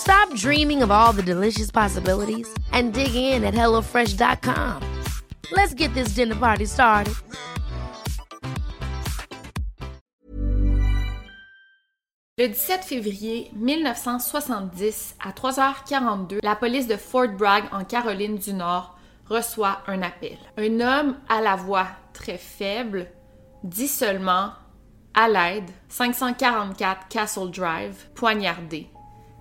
Stop dreaming of all the delicious possibilities and dig in at HelloFresh.com. Let's get this dinner party started. Le 17 février 1970, à 3h42, la police de Fort Bragg, en Caroline du Nord, reçoit un appel. Un homme à la voix très faible dit seulement à l'aide 544 Castle Drive, poignardé.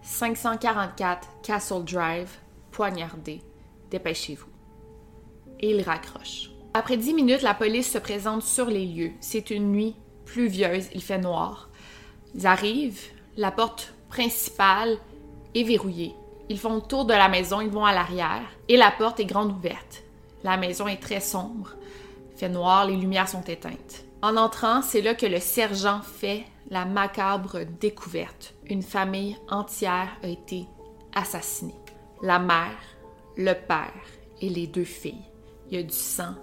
544 Castle Drive, poignardé. Dépêchez-vous. Et il raccroche. Après dix minutes, la police se présente sur les lieux. C'est une nuit pluvieuse, il fait noir. Ils arrivent, la porte principale est verrouillée. Ils font le tour de la maison, ils vont à l'arrière et la porte est grande ouverte. La maison est très sombre. Il fait noir, les lumières sont éteintes. En entrant, c'est là que le sergent fait la macabre découverte. Une famille entière a été assassinée. La mère, le père et les deux filles. Il y a du sang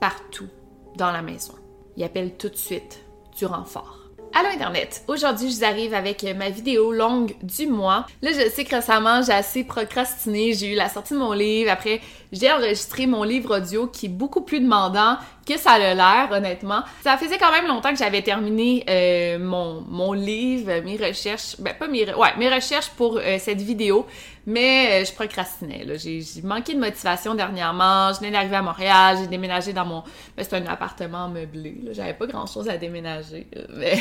partout dans la maison. Il appelle tout de suite du renfort. Allô Internet! Aujourd'hui, je vous arrive avec ma vidéo longue du mois. Là, je sais que récemment, j'ai assez procrastiné. J'ai eu la sortie de mon livre. Après, j'ai enregistré mon livre audio qui est beaucoup plus demandant que ça a l'air, honnêtement. Ça faisait quand même longtemps que j'avais terminé euh, mon, mon livre, mes recherches, ben pas mes, ouais, mes recherches pour euh, cette vidéo, mais euh, je procrastinais. J'ai manqué de motivation dernièrement. Je venais d'arriver à Montréal, j'ai déménagé dans mon, ben, c'est un appartement meublé. J'avais pas grand chose à déménager, mais,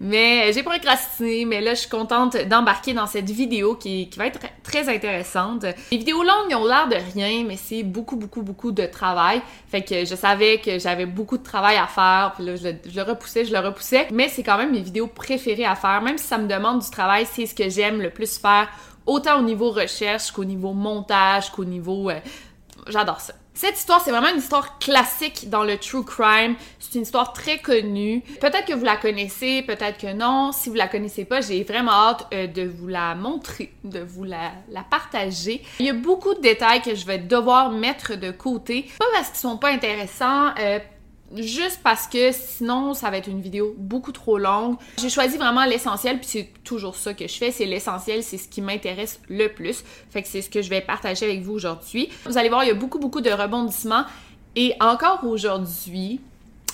mais j'ai procrastiné. Mais là, je suis contente d'embarquer dans cette vidéo qui, qui va être très intéressante. Les vidéos longues ont l'air de rien, mais c'est beaucoup, beaucoup, beaucoup de travail. Fait que je savais que j'avais beaucoup de travail à faire, puis là, je le, repoussais, je le repoussais. Mais c'est quand même mes vidéos préférées à faire. Même si ça me demande du travail, c'est ce que j'aime le plus faire, autant au niveau recherche qu'au niveau montage, qu'au niveau... Euh, j'adore ça. Cette histoire, c'est vraiment une histoire classique dans le true crime. C'est une histoire très connue. Peut-être que vous la connaissez, peut-être que non. Si vous la connaissez pas, j'ai vraiment hâte euh, de vous la montrer, de vous la, partager. Il y a beaucoup de détails que je vais devoir mettre de côté. Pas parce qu'ils sont pas intéressants, euh, juste parce que sinon ça va être une vidéo beaucoup trop longue. J'ai choisi vraiment l'essentiel, puis c'est toujours ça que je fais, c'est l'essentiel, c'est ce qui m'intéresse le plus. Fait que c'est ce que je vais partager avec vous aujourd'hui. Vous allez voir, il y a beaucoup beaucoup de rebondissements et encore aujourd'hui,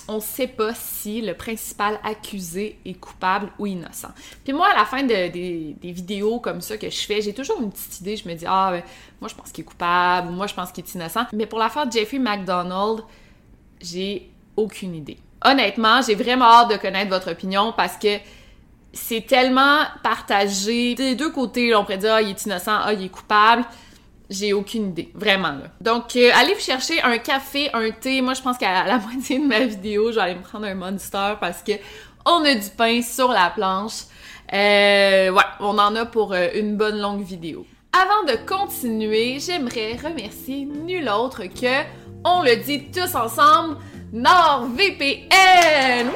on sait pas si le principal accusé est coupable ou innocent. Puis moi, à la fin de, des, vidéos comme ça que je fais, j'ai toujours une petite idée. Je me dis, ah, ben, moi je pense qu'il est coupable, ou moi je pense qu'il est innocent. Mais pour l'affaire Jeffrey McDonald, j'ai aucune idée. Honnêtement, j'ai vraiment hâte de connaître votre opinion parce que c'est tellement partagé. Des deux côtés, on pourrait dire, ah, il est innocent, ah, il est coupable. J'ai aucune idée, vraiment. Donc, euh, allez vous chercher un café, un thé. Moi, je pense qu'à la moitié de ma vidéo, je vais aller me prendre un Monster parce que on a du pain sur la planche. Euh, ouais, on en a pour euh, une bonne longue vidéo. Avant de continuer, j'aimerais remercier nul autre que, on le dit tous ensemble, NordVPN!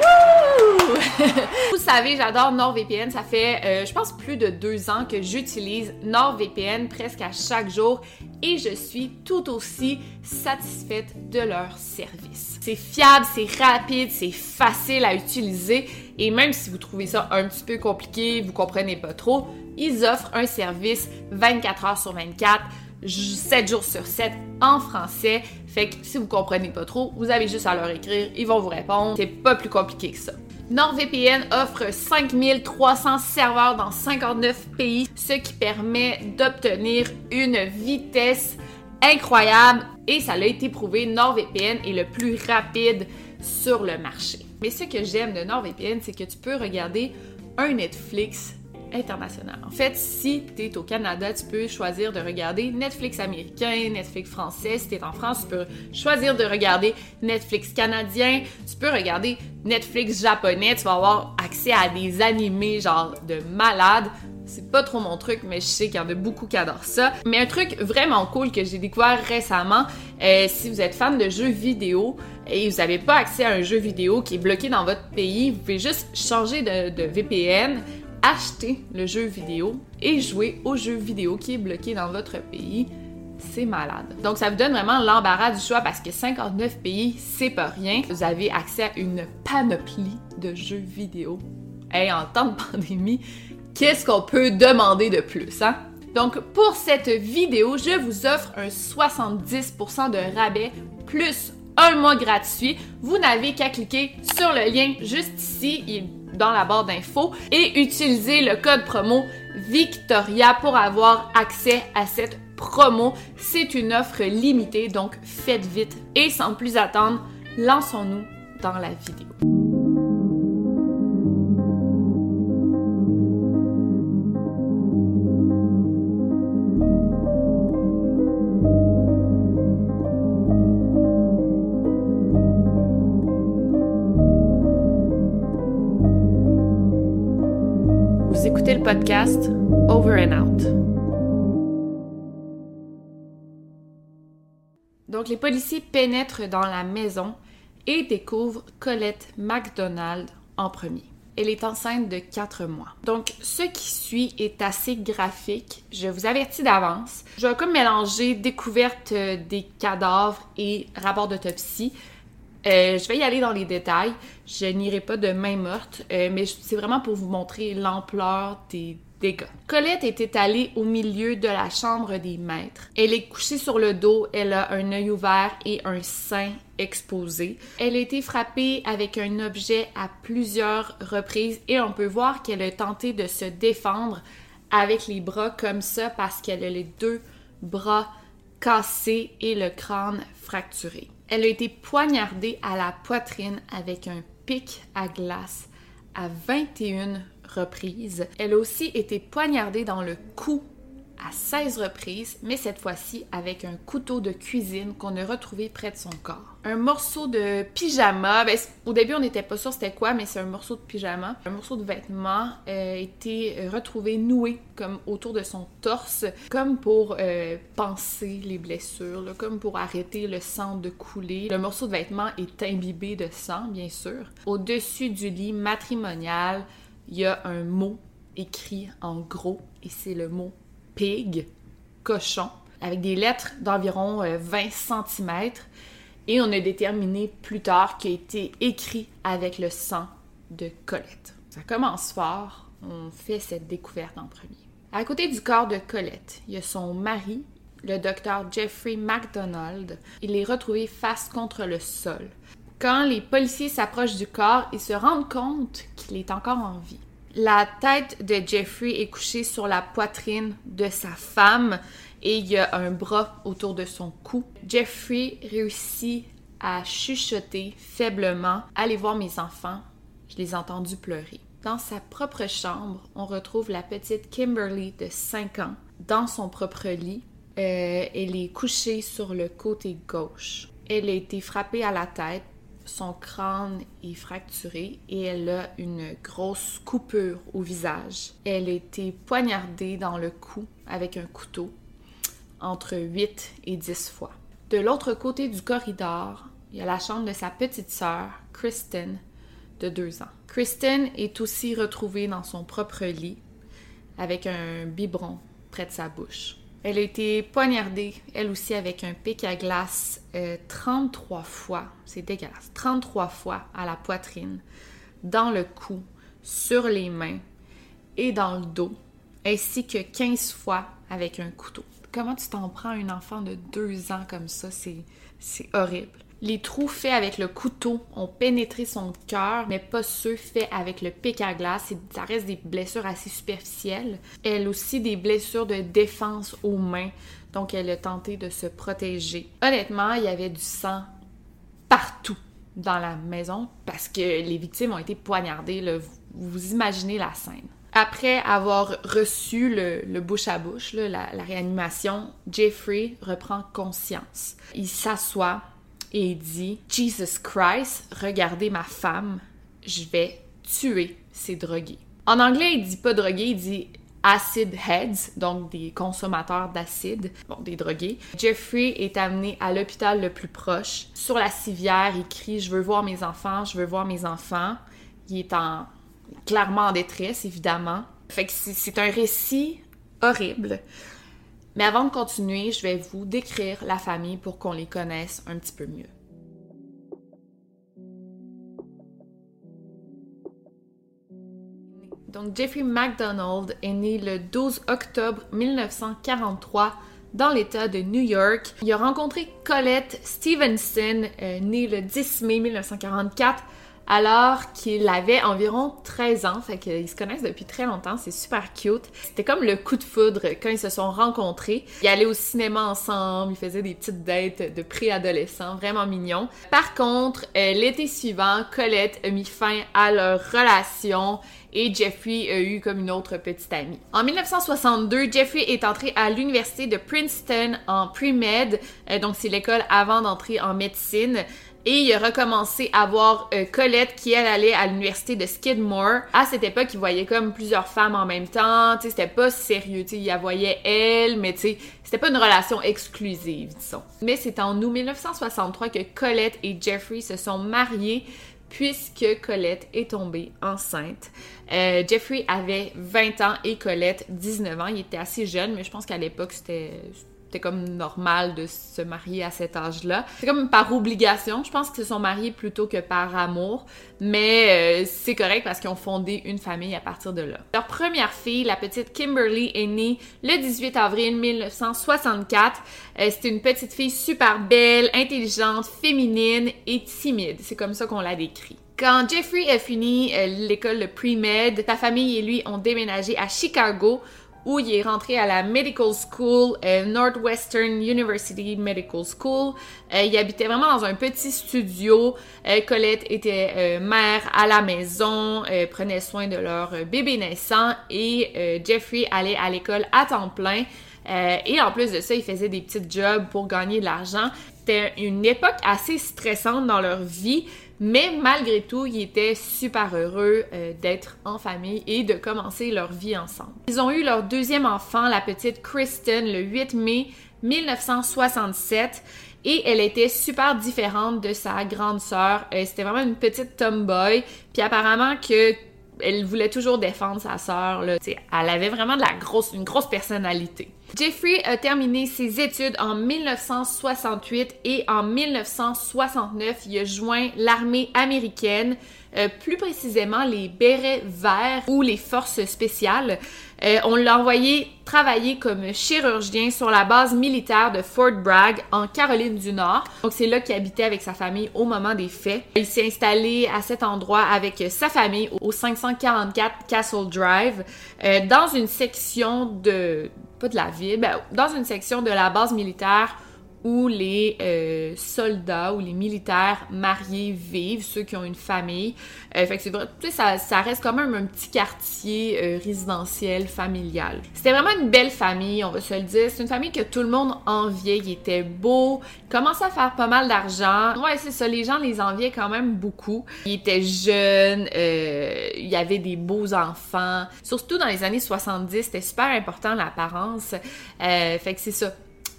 Vous savez, j'adore NordVPN. Ça fait, euh, je pense, plus de deux ans que j'utilise NordVPN presque à chaque jour et je suis tout aussi satisfaite de leur service. C'est fiable, c'est rapide, c'est facile à utiliser et même si vous trouvez ça un petit peu compliqué, vous comprenez pas trop, ils offrent un service 24 heures sur 24 7 jours sur 7 en français. Fait que si vous comprenez pas trop, vous avez juste à leur écrire, ils vont vous répondre. C'est pas plus compliqué que ça. NordVPN offre 5300 serveurs dans 59 pays, ce qui permet d'obtenir une vitesse incroyable et ça l'a été prouvé, NordVPN est le plus rapide sur le marché. Mais ce que j'aime de NordVPN, c'est que tu peux regarder un Netflix En fait, si tu es au Canada, tu peux choisir de regarder Netflix américain, Netflix français. Si tu es en France, tu peux choisir de regarder Netflix canadien. Tu peux regarder Netflix japonais. Tu vas avoir accès à des animés genre de malades. C'est pas trop mon truc, mais je sais qu'il y en a beaucoup qui adorent ça. Mais un truc vraiment cool que j'ai découvert récemment, euh, si vous êtes fan de jeux vidéo et vous n'avez pas accès à un jeu vidéo qui est bloqué dans votre pays, vous pouvez juste changer de VPN, acheter le jeu vidéo et jouer au jeu vidéo qui est bloqué dans votre pays. C'est malade. Donc ça vous donne vraiment l'embarras du choix parce que 59 pays, c'est pas rien. Vous avez accès à une panoplie de jeux vidéo. Et en temps de pandémie, qu'est-ce qu'on peut demander de plus, hein? Donc pour cette vidéo, je vous offre un 70% de rabais plus un mois gratuit. Vous n'avez qu'à cliquer sur le lien juste ici. Dans la barre d'infos et utiliser le code promo Victoria pour avoir accès à cette promo. C'est une offre limitée, donc faites vite. Et sans plus attendre, lançons-nous dans la vidéo. Donc, les policiers pénètrent dans la maison et découvrent Colette McDonald en premier. Elle est enceinte de 4 mois. Donc, ce qui suit est assez graphique. Je vous avertis d'avance. Je vais comme mélanger découverte des cadavres et rapport d'autopsie. Euh, je vais y aller dans les détails. Je n'irai pas de main morte, euh, mais c'est vraiment pour vous montrer l'ampleur des dégâts. Colette est étalée au milieu de la chambre des maîtres. Elle est couchée sur le dos, elle a un œil ouvert et un sein exposé. Elle a été frappée avec un objet à plusieurs reprises et on peut voir qu'elle a tenté de se défendre avec les bras comme ça parce qu'elle a les deux bras cassés et le crâne fracturé. Elle a été poignardée à la poitrine avec un pic à glace à 21 reprises. Elle a aussi été poignardée dans le cou à 16 reprises, mais cette fois-ci avec un couteau de cuisine qu'on a retrouvé près de son corps. Un morceau de pyjama, ben, au début on n'était pas sûr c'était quoi, mais c'est un morceau de pyjama. Un morceau de vêtement euh, a été retrouvé noué comme autour de son torse, comme pour euh, penser les blessures, comme pour arrêter le sang de couler. Le morceau de vêtement est imbibé de sang, bien sûr. Au-dessus du lit matrimonial, il y a un mot écrit en gros, et c'est le mot pig, cochon, avec des lettres d'environ 20 euh, cm. Et on a déterminé plus tard qu'il a été écrit avec le sang de Colette. Ça commence fort. On fait cette découverte en premier. À côté du corps de Colette, il y a son mari, le docteur Jeffrey MacDonald. Il est retrouvé face contre le sol. Quand les policiers s'approchent du corps, ils se rendent compte qu'il est encore en vie. La tête de Jeffrey est couchée sur la poitrine de sa femme et il y a un bras autour de son cou. Jeffrey réussit à chuchoter faiblement Allez voir mes enfants, je les ai entendus pleurer. Dans sa propre chambre, on retrouve la petite Kimberly de 5 ans dans son propre lit. Euh, elle est couchée sur le côté gauche. Elle a été frappée à la tête son crâne est fracturé et elle a une grosse coupure au visage. Elle a été poignardée dans le cou avec un couteau entre 8 et 10 fois. De l'autre côté du corridor, il y a la chambre de sa petite sœur, Kristen, de 2 ans. Kristen est aussi retrouvée dans son propre lit avec un biberon près de sa bouche. Elle a été poignardée, elle aussi, avec un pic à glace 33 euh, fois, c'est dégueulasse, 33 fois à la poitrine, dans le cou, sur les mains et dans le dos, ainsi que 15 fois avec un couteau. Comment tu t'en prends un enfant de 2 ans comme ça? C'est horrible. Les trous faits avec le couteau ont pénétré son cœur, mais pas ceux faits avec le pic à glace. Ça reste des blessures assez superficielles. Elle aussi des blessures de défense aux mains, donc elle a tenté de se protéger. Honnêtement, il y avait du sang partout dans la maison parce que les victimes ont été poignardées. Vous imaginez la scène. Après avoir reçu le, bouche à bouche, la, la réanimation, Jeffrey reprend conscience. Il s'assoit et il dit Jesus Christ, regardez ma femme, je vais tuer ces drogués. En anglais, il dit pas drogués, il dit acid heads, donc des consommateurs d'acide, bon, des drogués. Jeffrey est amené à l'hôpital le plus proche. Sur la civière, il crie Je veux voir mes enfants, je veux voir mes enfants. Il est en clairement en détresse, évidemment. Fait que c'est un récit horrible. Mais avant de continuer, je vais vous décrire la famille pour qu'on les connaisse un petit peu mieux. Donc Jeffrey MacDonald est né le 12 octobre 1943 dans l'État de New York. Il a rencontré Colette Stevenson, euh, née le 10 mai 1944, alors qu'il avait environ 13 ans, fait qu'ils se connaissent depuis très longtemps, c'est super cute. C'était comme le coup de foudre quand ils se sont rencontrés. Ils allaient au cinéma ensemble, ils faisaient des petites dates de préadolescents, vraiment mignons. Par contre, euh, l'été suivant, Colette a mis fin à leur relation et Jeffrey a eu comme une autre petite amie. En 1962, Jeffrey est entré à l'université de Princeton en pre-med, euh, donc c'est l'école avant d'entrer en médecine. Et il a recommencé à voir euh, Colette qui, elle, allait à l'université de Skidmore. À cette époque, il voyait comme plusieurs femmes en même temps. Tu sais, c'était pas sérieux. Il la voyait elle, mais tu sais, c'était pas une relation exclusive, disons. Mais c'est en août 1963 que Colette et Jeffrey se sont mariés puisque Colette est tombée enceinte. Euh, Jeffrey avait 20 ans et Colette 19 ans. Il était assez jeune, mais je pense qu'à l'époque, c'était c'était comme normal de se marier à cet âge-là. C'est comme par obligation. Je pense qu'ils se sont mariés plutôt que par amour, mais euh, c'est correct parce qu'ils ont fondé une famille à partir de là. Leur première fille, la petite Kimberly, est née le 18 avril 1964. Euh, c'était une petite fille super belle, intelligente, féminine et timide. C'est comme ça qu'on l'a décrit. Quand Jeffrey a fini euh, l'école de pre-med, sa famille et lui ont déménagé à Chicago où il est rentré à la Medical School, euh, Northwestern University Medical School. Euh, il habitait vraiment dans un petit studio. Euh, Colette était mère à la maison, prenait soin de leur bébé naissant et Jeffrey allait à l'école à temps plein. et en plus de ça, il faisait des petits jobs pour gagner de l'argent. C'était une époque assez stressante dans leur vie mais malgré tout, ils étaient super heureux euh, d'être en famille et de commencer leur vie ensemble. Ils ont eu leur deuxième enfant, la petite Kristen, le 8 mai 1967 et elle était super différente de sa grande sœur. Euh, c'était vraiment une petite tomboy. Puis apparemment que elle voulait toujours défendre sa sœur. Elle avait vraiment de la grosse, une grosse personnalité. Jeffrey a terminé ses études en 1968 et en 1969, il a joint l'armée américaine, euh, plus précisément les bérets verts ou les forces spéciales. Euh, on l'a envoyé travailler comme chirurgien sur la base militaire de Fort Bragg en Caroline du Nord. Donc c'est là qu'il habitait avec sa famille au moment des faits. Il s'est installé à cet endroit avec sa famille au 544 Castle Drive euh, dans une section de de la ville, ben, dans une section de la base militaire où les euh, soldats ou les militaires mariés vivent, ceux qui ont une famille. Euh, fait que c'est vrai, tu sais, ça, ça, reste quand même un petit quartier euh, résidentiel, familial. C'était vraiment une belle famille, on va se le dire. C'est une famille que tout le monde enviait. Il était beau, il commençait à faire pas mal d'argent. Ouais, c'est ça, les gens les enviaient quand même beaucoup. Il était jeune, il y avait des beaux enfants. Surtout dans les années 70, c'était super important l'apparence. fait que c'est ça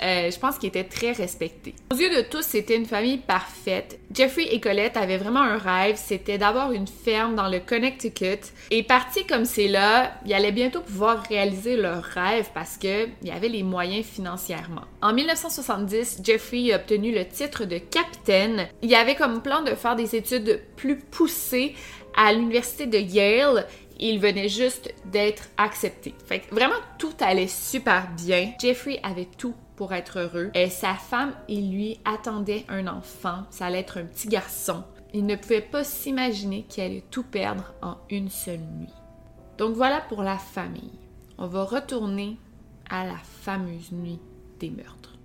euh, je pense qu'il était très respecté. Aux yeux de tous, c'était une famille parfaite. Jeffrey et Colette avaient vraiment un rêve, c'était d'avoir une ferme dans le Connecticut. Et parti comme c'est là, ils allaient bientôt pouvoir réaliser leur rêve parce qu'il y avait les moyens financièrement. En 1970, Jeffrey a obtenu le titre de capitaine. Il avait comme plan de faire des études plus poussées à l'université de Yale il venait juste d'être accepté. Fait que vraiment tout allait super bien. Jeffrey avait tout pour être heureux. Et sa femme et lui attendaient un enfant. Ça allait être un petit garçon. Il ne pouvait pas s'imaginer qu'il allait tout perdre en une seule nuit. Donc voilà pour la famille. On va retourner à la fameuse nuit des meurtres.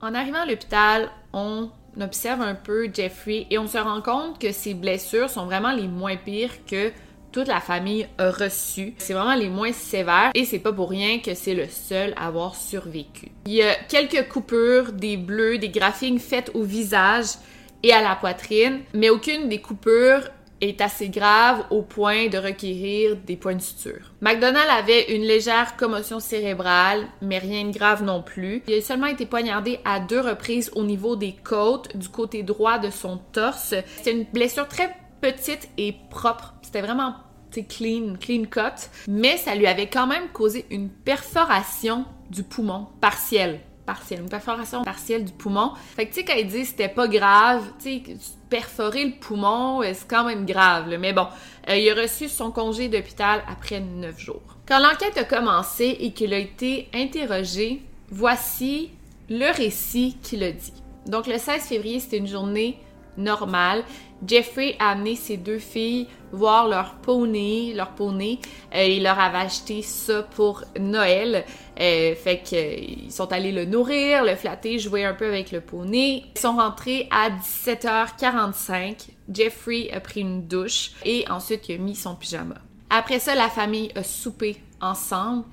En arrivant à l'hôpital, on observe un peu Jeffrey et on se rend compte que ses blessures sont vraiment les moins pires que toute la famille a reçues. C'est vraiment les moins sévères et c'est pas pour rien que c'est le seul à avoir survécu. Il y a quelques coupures, des bleus, des graphiques faites au visage et à la poitrine, mais aucune des coupures est assez grave au point de requérir des points de suture. McDonald avait une légère commotion cérébrale, mais rien de grave non plus. Il a seulement été poignardé à deux reprises au niveau des côtes, du côté droit de son torse. C'est une blessure très petite et propre. C'était vraiment clean, clean cut, mais ça lui avait quand même causé une perforation du poumon partielle partielle, une perforation partielle du poumon. Fait que tu sais, quand ils disent c'était pas grave, tu sais, perforer le poumon, euh, c'est quand même grave. Mais bon, euh, il a reçu son congé d'hôpital après neuf jours. Quand l'enquête a commencé et qu'il a été interrogé, voici le récit qu'il a dit. Donc le 16 février, c'était une journée normale. Jeffrey a amené ses deux filles voir leur poney, leur poney. Euh, il leur avait acheté ça pour Noël. Euh, fait qu'ils sont allés le nourrir, le flatter, jouer un peu avec le poney. Ils sont rentrés à 17h45. Jeffrey a pris une douche et ensuite il a mis son pyjama. Après ça, la famille a soupé ensemble.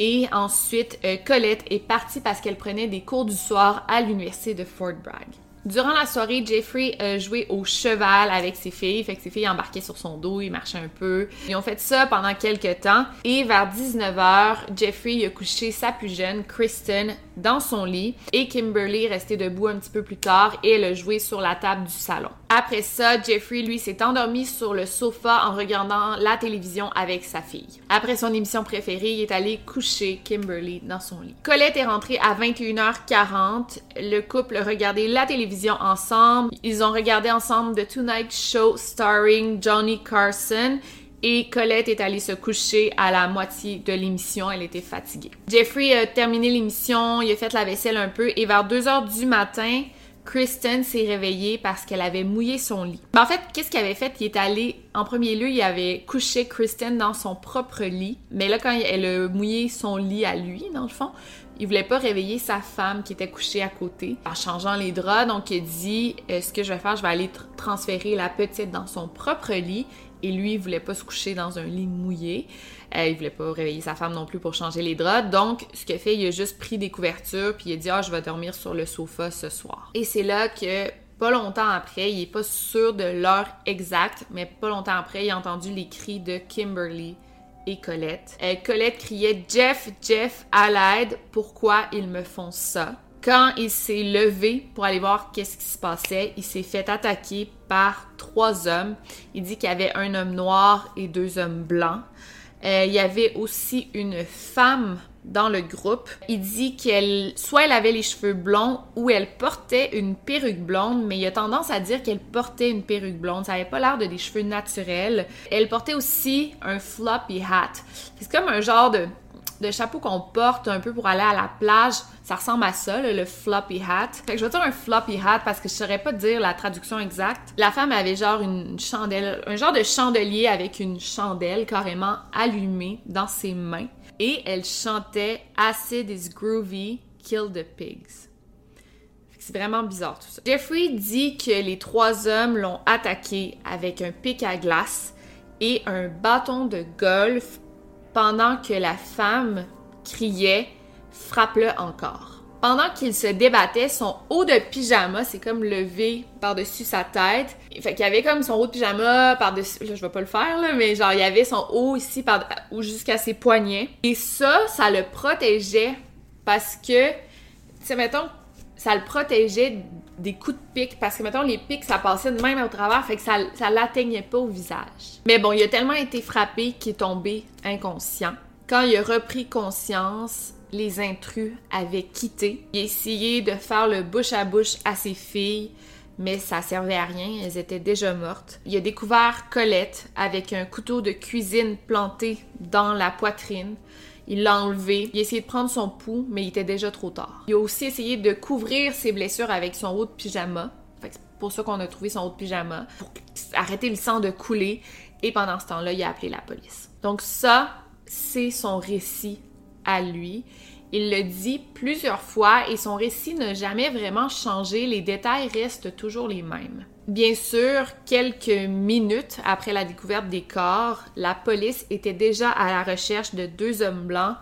Et ensuite, euh, Colette est partie parce qu'elle prenait des cours du soir à l'université de Fort Bragg. Durant la soirée, Jeffrey a joué au cheval avec ses filles. Fait que ses filles embarquaient sur son dos, ils marchaient un peu. Ils ont fait ça pendant quelques temps. Et vers 19h, Jeffrey a couché sa plus jeune, Kristen, dans son lit. Et Kimberly restait debout un petit peu plus tard et elle a joué sur la table du salon. Après ça, Jeffrey, lui, s'est endormi sur le sofa en regardant la télévision avec sa fille. Après son émission préférée, il est allé coucher Kimberly dans son lit. Colette est rentrée à 21h40. Le couple regardait la télévision ensemble. Ils ont regardé ensemble The Tonight Show starring Johnny Carson et Colette est allée se coucher à la moitié de l'émission. Elle était fatiguée. Jeffrey a terminé l'émission, il a fait la vaisselle un peu et vers 2 heures du matin, Kristen s'est réveillée parce qu'elle avait mouillé son lit. Ben, en fait, qu'est-ce qu'il avait fait? Il est allé, en premier lieu, il avait couché Kristen dans son propre lit. Mais là, quand elle a mouillé son lit à lui, dans le fond, il voulait pas réveiller sa femme qui était couchée à côté en changeant les draps. Donc, il dit, euh, ce que je vais faire, je vais aller transférer la petite dans son propre lit. Et lui, il voulait pas se coucher dans un lit mouillé. Euh, il voulait pas réveiller sa femme non plus pour changer les draps. Donc, ce qu'il a fait, il a juste pris des couvertures puis il a dit ah je vais dormir sur le sofa ce soir. Et c'est là que pas longtemps après, il est pas sûr de l'heure exacte, mais pas longtemps après, il a entendu les cris de Kimberly et Colette. Euh, Colette criait Jeff, Jeff, à l'aide, pourquoi ils me font ça? Quand il s'est levé pour aller voir qu'est-ce qui se passait, il s'est fait attaquer par trois hommes. Il dit qu'il y avait un homme noir et deux hommes blancs. Euh, il y avait aussi une femme dans le groupe. Il dit qu'elle, soit elle avait les cheveux blonds ou elle portait une perruque blonde, mais il a tendance à dire qu'elle portait une perruque blonde. Ça avait pas l'air de des cheveux naturels. Elle portait aussi un floppy hat. C'est comme un genre de de chapeau qu'on porte un peu pour aller à la plage, ça ressemble à ça, le floppy hat. Fait que je vais dire un floppy hat parce que je saurais pas dire la traduction exacte. La femme avait genre une chandelle, un genre de chandelier avec une chandelle carrément allumée dans ses mains. Et elle chantait Acid is groovy, kill the pigs. C'est vraiment bizarre tout ça. Jeffrey dit que les trois hommes l'ont attaqué avec un pic à glace et un bâton de golf pendant que la femme criait Frappe-le encore. Pendant qu'il se débattait, son haut de pyjama s'est comme levé par-dessus sa tête. Fait qu'il y avait comme son haut de pyjama par-dessus. Là, je vais pas le faire, mais genre, il y avait son haut ici par... ou jusqu'à ses poignets. Et ça, ça le protégeait parce que, tu sais, mettons, ça le protégeait des coups de pique parce que mettons les pics ça passait de même au travers fait que ça ça l'atteignait pas au visage. Mais bon, il a tellement été frappé qu'il est tombé inconscient. Quand il a repris conscience, les intrus avaient quitté. Il a essayé de faire le bouche à bouche à ses filles mais ça servait à rien, elles étaient déjà mortes. Il a découvert Colette avec un couteau de cuisine planté dans la poitrine. Il l'a enlevé. Il a essayé de prendre son pouls, mais il était déjà trop tard. Il a aussi essayé de couvrir ses blessures avec son haut de pyjama. c'est pour ça qu'on a trouvé son haut de pyjama, pour arrêter le sang de couler. Et pendant ce temps-là, il a appelé la police. Donc ça, c'est son récit à lui. Il le dit plusieurs fois et son récit n'a jamais vraiment changé, les détails restent toujours les mêmes. Bien sûr, quelques minutes après la découverte des corps, la police était déjà à la recherche de deux hommes blancs,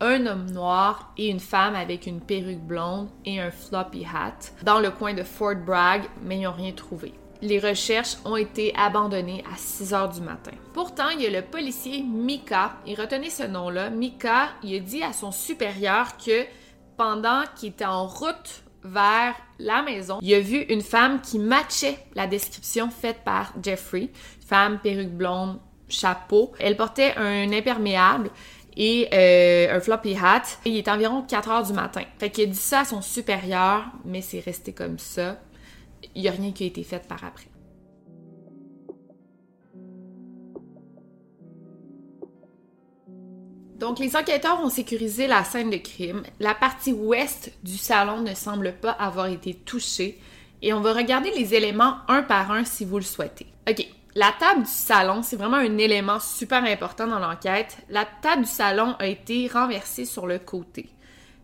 un homme noir et une femme avec une perruque blonde et un floppy hat dans le coin de Fort Bragg, mais ils n'ont rien trouvé les recherches ont été abandonnées à 6 heures du matin. Pourtant, il y a le policier Mika, il retenait ce nom-là. Mika, il a dit à son supérieur que pendant qu'il était en route vers la maison, il a vu une femme qui matchait la description faite par Jeffrey. Femme, perruque blonde, chapeau. Elle portait un imperméable et euh, un floppy hat. Il est environ 4 heures du matin. Fait qu'il a dit ça à son supérieur, mais c'est resté comme ça il n'y a rien qui a été fait par après. Donc, les enquêteurs ont sécurisé la scène de crime. La partie ouest du salon ne semble pas avoir été touchée. Et on va regarder les éléments un par un si vous le souhaitez. OK. La table du salon, c'est vraiment un élément super important dans l'enquête. La table du salon a été renversée sur le côté.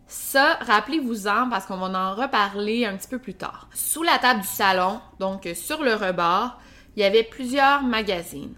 Ça, rappelez-vous-en parce qu'on va en reparler un petit peu plus tard. Sous la table du salon, donc sur le rebord, il y avait plusieurs magazines.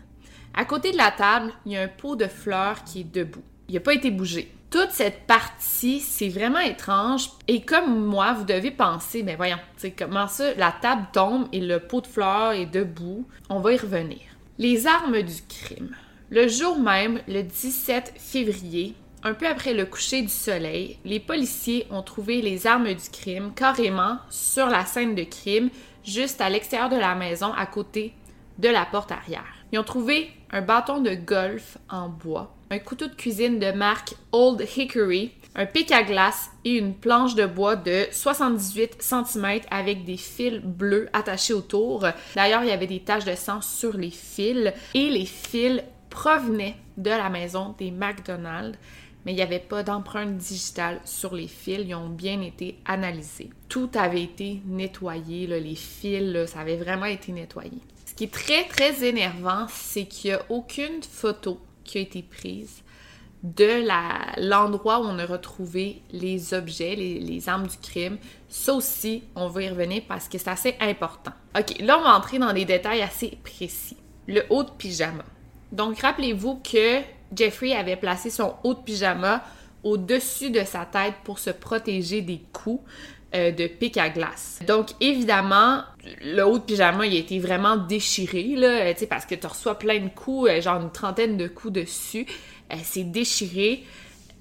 À côté de la table, il y a un pot de fleurs qui est debout. Il pas été bougé. Toute cette partie, c'est vraiment étrange. Et comme moi, vous devez penser, mais voyons, c'est comment ça, la table tombe et le pot de fleurs est debout. On va y revenir. Les armes du crime. Le jour même, le 17 février, un peu après le coucher du soleil, les policiers ont trouvé les armes du crime carrément sur la scène de crime, juste à l'extérieur de la maison, à côté de la porte arrière. Ils ont trouvé un bâton de golf en bois, un couteau de cuisine de marque Old Hickory, un pic à glace et une planche de bois de 78 cm avec des fils bleus attachés autour. D'ailleurs, il y avait des taches de sang sur les fils et les fils provenaient de la maison des McDonald's mais il n'y avait pas d'empreinte digitale sur les fils. Ils ont bien été analysés. Tout avait été nettoyé, les fils, ça avait vraiment été nettoyé. Ce qui est très, très énervant, c'est qu'il n'y a aucune photo qui a été prise de l'endroit où on a retrouvé les objets, les, armes du crime. Ça aussi, on va y revenir parce que c'est assez important. OK, là, on va entrer dans des détails assez précis. Le haut de pyjama. Donc, rappelez-vous que Jeffrey avait placé son haut de pyjama au-dessus de sa tête pour se protéger des coups euh, de pic à glace. Donc évidemment, le haut de pyjama il a été vraiment déchiré là, euh, parce que tu reçois plein de coups, euh, genre une trentaine de coups dessus, c'est déchiré.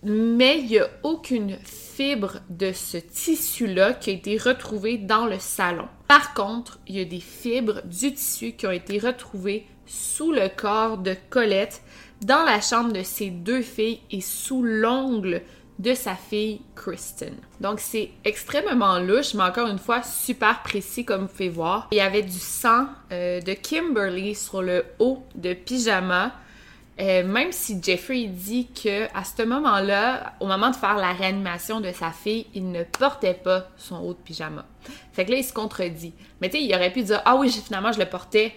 Mais il n'y a aucune fibre de ce tissu-là qui a été retrouvée dans le salon. Par contre, il y a des fibres du tissu qui ont été retrouvées sous le corps de Colette dans la chambre de ses deux filles et sous l'ongle de sa fille Kristen. Donc c'est extrêmement louche, mais encore une fois super précis comme vous pouvez voir. Il y avait du sang euh, de Kimberly sur le haut de pyjama. Euh, même si Jeffrey dit que à ce moment-là, au moment de faire la réanimation de sa fille, il ne portait pas son haut de pyjama. Fait que là, il se contredit. Mais tu sais, il aurait pu dire Ah oui, finalement, je le portais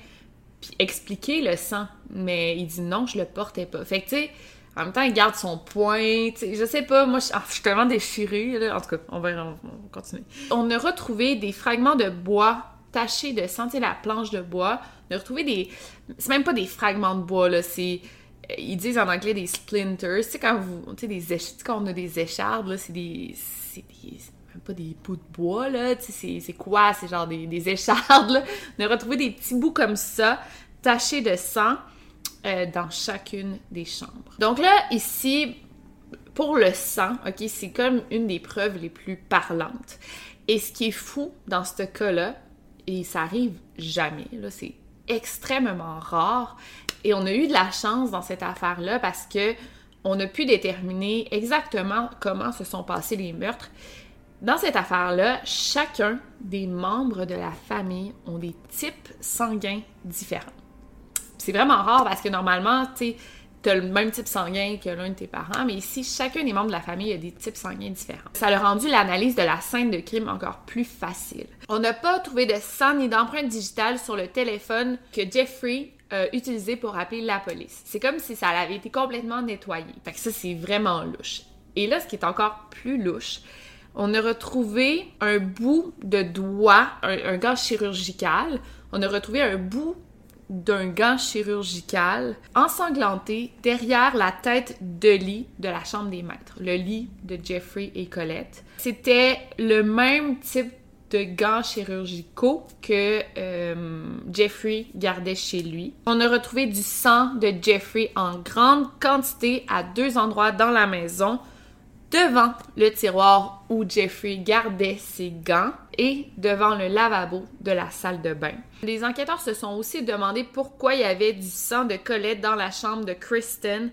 expliquer le sang. Mais il dit non, je le portais pas. Fait que, tu sais, en même temps, il garde son point. Je sais pas, moi, je, ah, suis tellement déchirée. En tout cas, on va, on continuer. On a retrouvé des fragments de bois tachés de sang, la planche de bois. On a retrouvé des. C'est même pas des fragments de bois, là. C'est. Ils disent en anglais des splinters. Tu sais, quand vous. Tu sais, quand on a des échardes, là, c'est des. C'est des même pas des bouts de bois, là, tu sais, c'est quoi? C'est genre des, des échardes, là. On a retrouvé des petits bouts comme ça, tachés de sang, euh, dans chacune des chambres. Donc là, ici, pour le sang, ok, c'est comme une des preuves les plus parlantes. Et ce qui est fou dans ce cas-là, et ça arrive jamais, là, c'est extrêmement rare, et on a eu de la chance dans cette affaire-là parce que on a pu déterminer exactement comment se sont passés les meurtres Dans cette affaire-là, chacun des membres de la famille ont des types sanguins différents. C'est vraiment rare parce que normalement, tu sais, le même type sanguin que l'un de tes parents, mais ici, chacun des membres de la famille a des types sanguins différents. Ça a rendu l'analyse de la scène de crime encore plus facile. On n'a pas trouvé de sang ni d'empreinte digitale sur le téléphone que Jeffrey a utilisé pour appeler la police. C'est comme si ça avait été complètement nettoyé. Fait que ça, c'est vraiment louche. Et là, ce qui est encore plus louche, on a retrouvé un bout de doigt, un, un gant chirurgical. On a retrouvé un bout d'un gant chirurgical ensanglanté derrière la tête de lit de la chambre des maîtres, le lit de Jeffrey et Colette. C'était le même type de gants chirurgicaux que euh, Jeffrey gardait chez lui. On a retrouvé du sang de Jeffrey en grande quantité à deux endroits dans la maison, devant le tiroir où Jeffrey gardait ses gants et devant le lavabo de la salle de bain. Les enquêteurs se sont aussi demandé pourquoi il y avait du sang de Colette dans la chambre de Kristen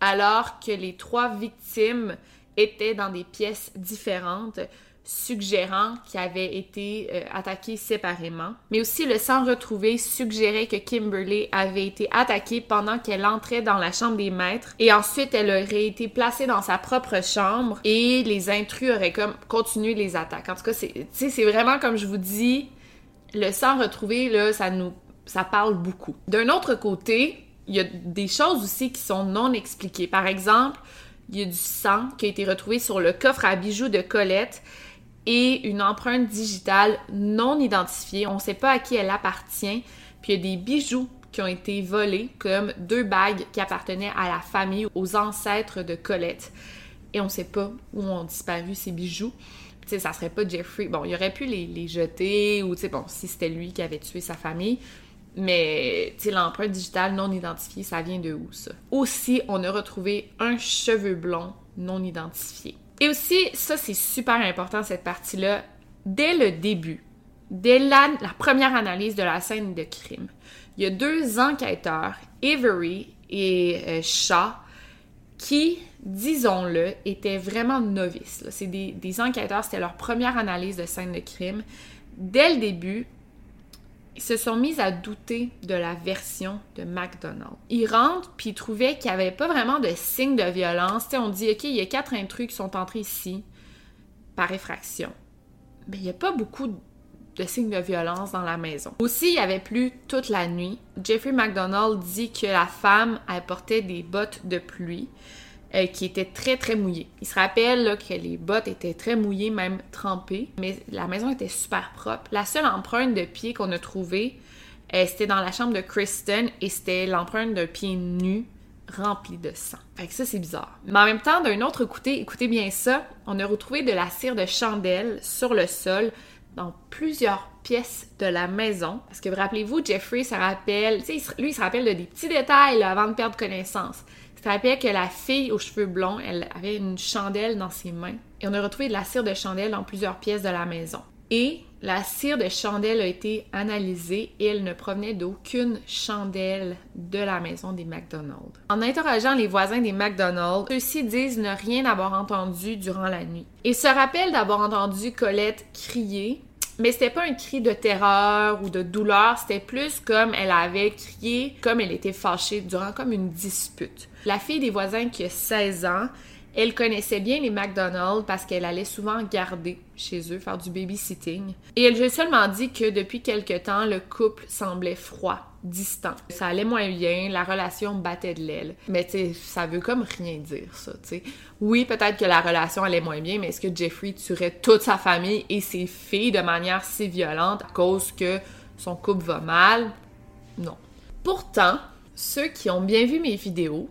alors que les trois victimes étaient dans des pièces différentes suggérant qu'ils avaient été euh, attaqués séparément. Mais aussi, le sang retrouvé suggérait que Kimberly avait été attaquée pendant qu'elle entrait dans la chambre des maîtres et ensuite elle aurait été placée dans sa propre chambre et les intrus auraient comme continué les attaques. En tout cas, c'est, c'est vraiment comme je vous dis, le sang retrouvé, là, ça nous, ça parle beaucoup. D'un autre côté, il y a des choses aussi qui sont non expliquées. Par exemple, il y a du sang qui a été retrouvé sur le coffre à bijoux de Colette et une empreinte digitale non identifiée. On ne sait pas à qui elle appartient. Puis il y a des bijoux qui ont été volés, comme deux bagues qui appartenaient à la famille, aux ancêtres de Colette. Et on ne sait pas où ont disparu ces bijoux. Sais, ça serait pas Jeffrey. Bon, il aurait pu les, les jeter, ou tu sais, bon, si c'était lui qui avait tué sa famille. Mais, tu sais, l'empreinte digitale non identifiée, ça vient de où, ça? Aussi, on a retrouvé un cheveu blond non identifié. Et aussi, ça c'est super important cette partie-là, dès le début, dès la, première analyse de la scène de crime, il y a deux enquêteurs, Avery et euh, Shaw, qui, disons-le, étaient vraiment novices. C'est des, enquêteurs, c'était leur première analyse de scène de crime. Dès le début, se sont mis à douter de la version de McDonald's. Ils rentrent puis ils trouvaient qu'il n'y avait pas vraiment de signe de violence. on dit, OK, il y a quatre intrus qui sont entrés ici par effraction. Mais il n'y a pas beaucoup de signes de violence dans la maison. Aussi, il y avait plu toute la nuit. Jeffrey McDonald dit que la femme, elle portait des bottes de pluie. Euh, qui était très très mouillé. Il se rappelle que les bottes étaient très mouillées, même trempées, mais la maison était super propre. La seule empreinte de pied qu'on a trouvée, euh, c'était dans la chambre de Kristen et c'était l'empreinte d'un pied nu rempli de sang. Fait que ça, c'est bizarre. Mais en même temps, d'un autre côté, écoutez bien ça, on a retrouvé de la cire de chandelle sur le sol dans plusieurs pièces de la maison. Parce que vous rappelez-vous, Jeffrey se rappelle, lui, il se rappelle de des petits détails avant de perdre connaissance. Ça rappelle que la fille aux cheveux blonds, elle avait une chandelle dans ses mains. Et on a retrouvé de la cire de chandelle dans plusieurs pièces de la maison. Et la cire de chandelle a été analysée et elle ne provenait d'aucune chandelle de la maison des McDonald's. En interrogeant les voisins des McDonald's, ceux-ci disent ne rien avoir entendu durant la nuit. Ils se rappellent d'avoir entendu Colette crier mais c'était pas un cri de terreur ou de douleur, c'était plus comme elle avait crié, comme elle était fâchée durant comme une dispute. La fille des voisins qui a 16 ans, elle connaissait bien les McDonald's parce qu'elle allait souvent garder chez eux, faire du babysitting. Et elle a seulement dit que depuis quelque temps, le couple semblait froid distant. Ça allait moins bien, la relation battait de l'aile. Mais tu sais, ça veut comme rien dire, ça, tu sais. Oui, peut-être que la relation allait moins bien, mais est-ce que Jeffrey tuerait toute sa famille et ses filles de manière si violente à cause que son couple va mal? Non. Pourtant, ceux qui ont bien vu mes vidéos,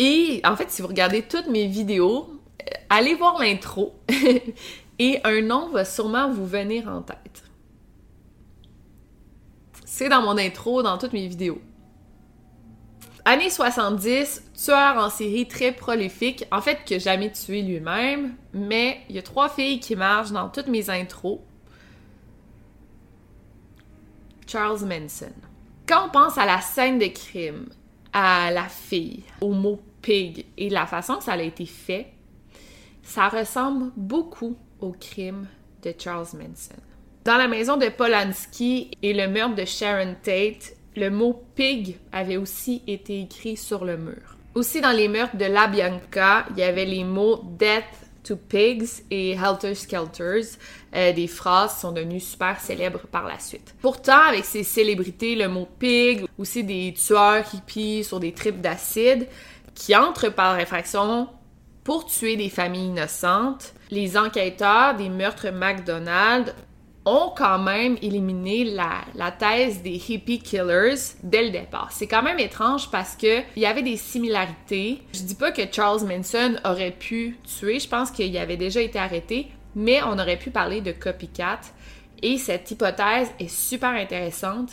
et en fait, si vous regardez toutes mes vidéos, euh, allez voir l'intro et un nom va sûrement vous venir en tête. C'est dans mon intro, dans toutes mes vidéos. Années 70, tueur en série très prolifique, en fait que jamais tué lui-même, mais il y a trois filles qui marchent dans toutes mes intros. Charles Manson. Quand on pense à la scène de crime, à la fille, au mot pig et la façon que ça a été fait, ça ressemble beaucoup au crime de Charles Manson. Dans la maison de Polanski et le meurtre de Sharon Tate, le mot pig avait aussi été écrit sur le mur. Aussi dans les meurtres de La Bianca, il y avait les mots Death to Pigs et Helter Skelters. Euh, des phrases sont devenues super célèbres par la suite. Pourtant, avec ces célébrités, le mot pig, aussi des tueurs hippies sur des tripes d'acide, qui entrent par infraction pour tuer des familles innocentes, les enquêteurs des meurtres McDonald ont quand même éliminé la, thèse des hippie killers dès le départ. C'est quand même étrange parce que il y avait des similarités. Je dis pas que Charles Manson aurait pu tuer, je pense qu'il avait déjà été arrêté, mais on aurait pu parler de copycat et cette hypothèse est super intéressante,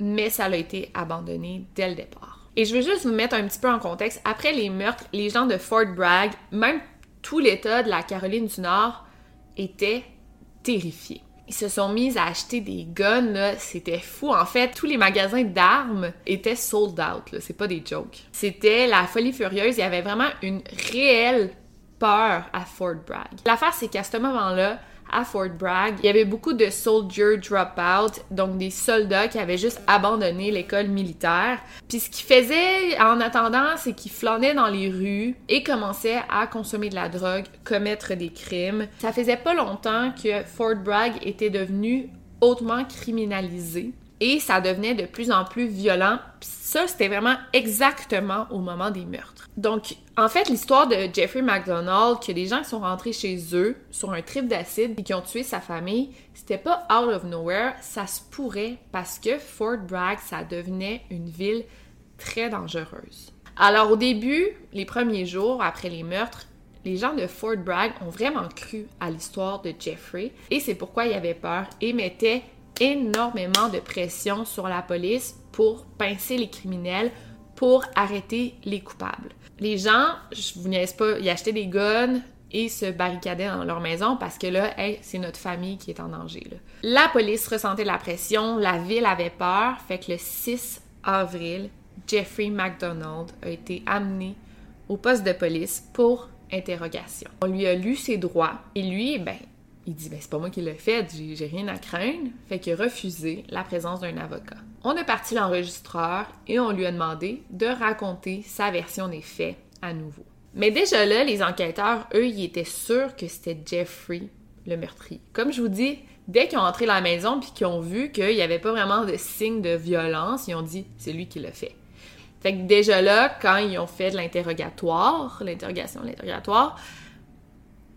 mais ça a été abandonné dès le départ. Et je veux juste vous mettre un petit peu en contexte. Après les meurtres, les gens de Fort Bragg, même tout l'État de la Caroline du Nord, étaient terrifiés. Ils se sont mis à acheter des guns, c'était fou. En fait, tous les magasins d'armes étaient sold out, c'est pas des jokes. C'était la folie furieuse, il y avait vraiment une réelle peur à Fort Bragg. L'affaire, c'est qu'à ce moment-là, à Fort Bragg. Il y avait beaucoup de soldier drop-out, donc des soldats qui avaient juste abandonné l'école militaire. Puis ce qu'ils faisaient en attendant, c'est qu'ils flânaient dans les rues et commençaient à consommer de la drogue, commettre des crimes. Ça faisait pas longtemps que Fort Bragg était devenu hautement criminalisé et ça devenait de plus en plus violent. Puis ça, c'était vraiment exactement au moment des meurtres. Donc, en fait, l'histoire de Jeffrey McDonald, que des gens qui sont rentrés chez eux sur un trip d'acide et qui ont tué sa famille, c'était pas out of nowhere, ça se pourrait parce que Fort Bragg, ça devenait une ville très dangereuse. Alors au début, les premiers jours après les meurtres, les gens de Fort Bragg ont vraiment cru à l'histoire de Jeffrey et c'est pourquoi ils avaient peur et mettaient énormément de pression sur la police pour pincer les criminels, pour arrêter les coupables. Les gens, je vous niaise pas, ils achetaient des guns et se barricadaient dans leur maison parce que là, c'est notre famille qui est en danger. La police ressentait la pression, la ville avait peur, fait que le 6 avril, Jeffrey McDonald a été amené au poste de police pour interrogation. On lui a lu ses droits et lui, ben, il dit ben c'est pas moi qui l'ai fait, j'ai rien à craindre, fait qu'il a refusé la présence d'un avocat. On a parti l'enregistreur et on lui a demandé de raconter sa version des faits à nouveau. Mais déjà là, les enquêteurs, eux, ils étaient sûrs que c'était Jeffrey le meurtrier. Comme je vous dis, dès qu'ils ont entré dans la maison puis qu'ils ont vu qu'il n'y avait pas vraiment de signe de violence, ils ont dit c'est lui qui l'a fait. Fait que déjà là, quand ils ont fait de l'interrogatoire, l'interrogation, l'interrogatoire,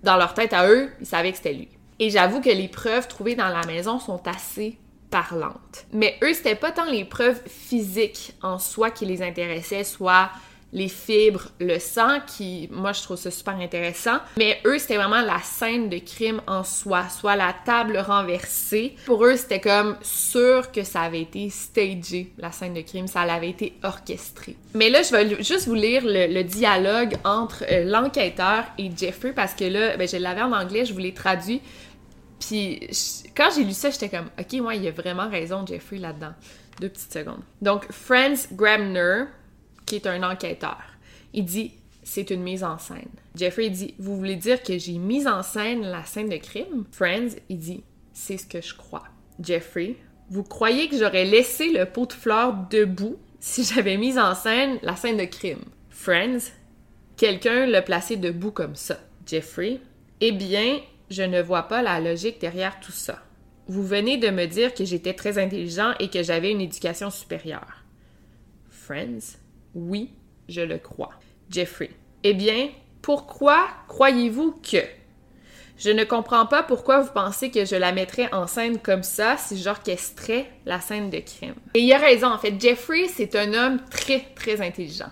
dans leur tête à eux, ils savaient que c'était lui. Et j'avoue que les preuves trouvées dans la maison sont assez parlantes. Mais eux, c'était pas tant les preuves physiques en soi qui les intéressaient, soit les fibres, le sang, qui, moi, je trouve ça super intéressant. Mais eux, c'était vraiment la scène de crime en soi, soit la table renversée. Pour eux, c'était comme sûr que ça avait été stagé, la scène de crime, ça avait été orchestré. Mais là, je vais juste vous lire le, dialogue entre euh, l'enquêteur et Jeffrey, parce que là, ben, je l'avais en anglais, je vous l'ai traduit. Puis quand j'ai lu ça, j'étais comme, OK, moi, il y a vraiment raison, Jeffrey, là-dedans. Deux petites secondes. Donc, Franz Grabner, qui est un enquêteur, il dit, c'est une mise en scène. Jeffrey dit, vous voulez dire que j'ai mis en scène la scène de crime? Franz, il dit, c'est ce que je crois. Jeffrey, vous croyez que j'aurais laissé le pot de fleurs debout si j'avais mis en scène la scène de crime? Franz, quelqu'un l'a placé debout comme ça. Jeffrey, eh bien, je ne vois pas la logique derrière tout ça. Vous venez de me dire que j'étais très intelligent et que j'avais une éducation supérieure. Friends, oui, je le crois. Jeffrey, eh bien, pourquoi croyez-vous que? Je ne comprends pas pourquoi vous pensez que je la mettrais en scène comme ça si j'orchestrais la scène de crime. Et il a raison, en fait. Jeffrey, c'est un homme très, très intelligent.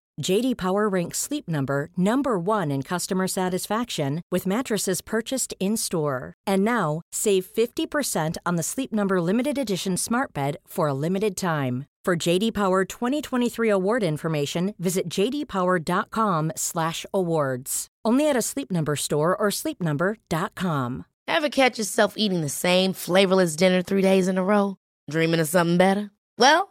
JD Power ranks Sleep Number number 1 in customer satisfaction with mattresses purchased in-store. And now, save 50% on the Sleep Number limited edition Smart Bed for a limited time. For JD Power 2023 award information, visit jdpower.com/awards. Only at a Sleep Number store or sleepnumber.com. Ever catch yourself eating the same flavorless dinner three days in a row? Dreaming of something better? Well,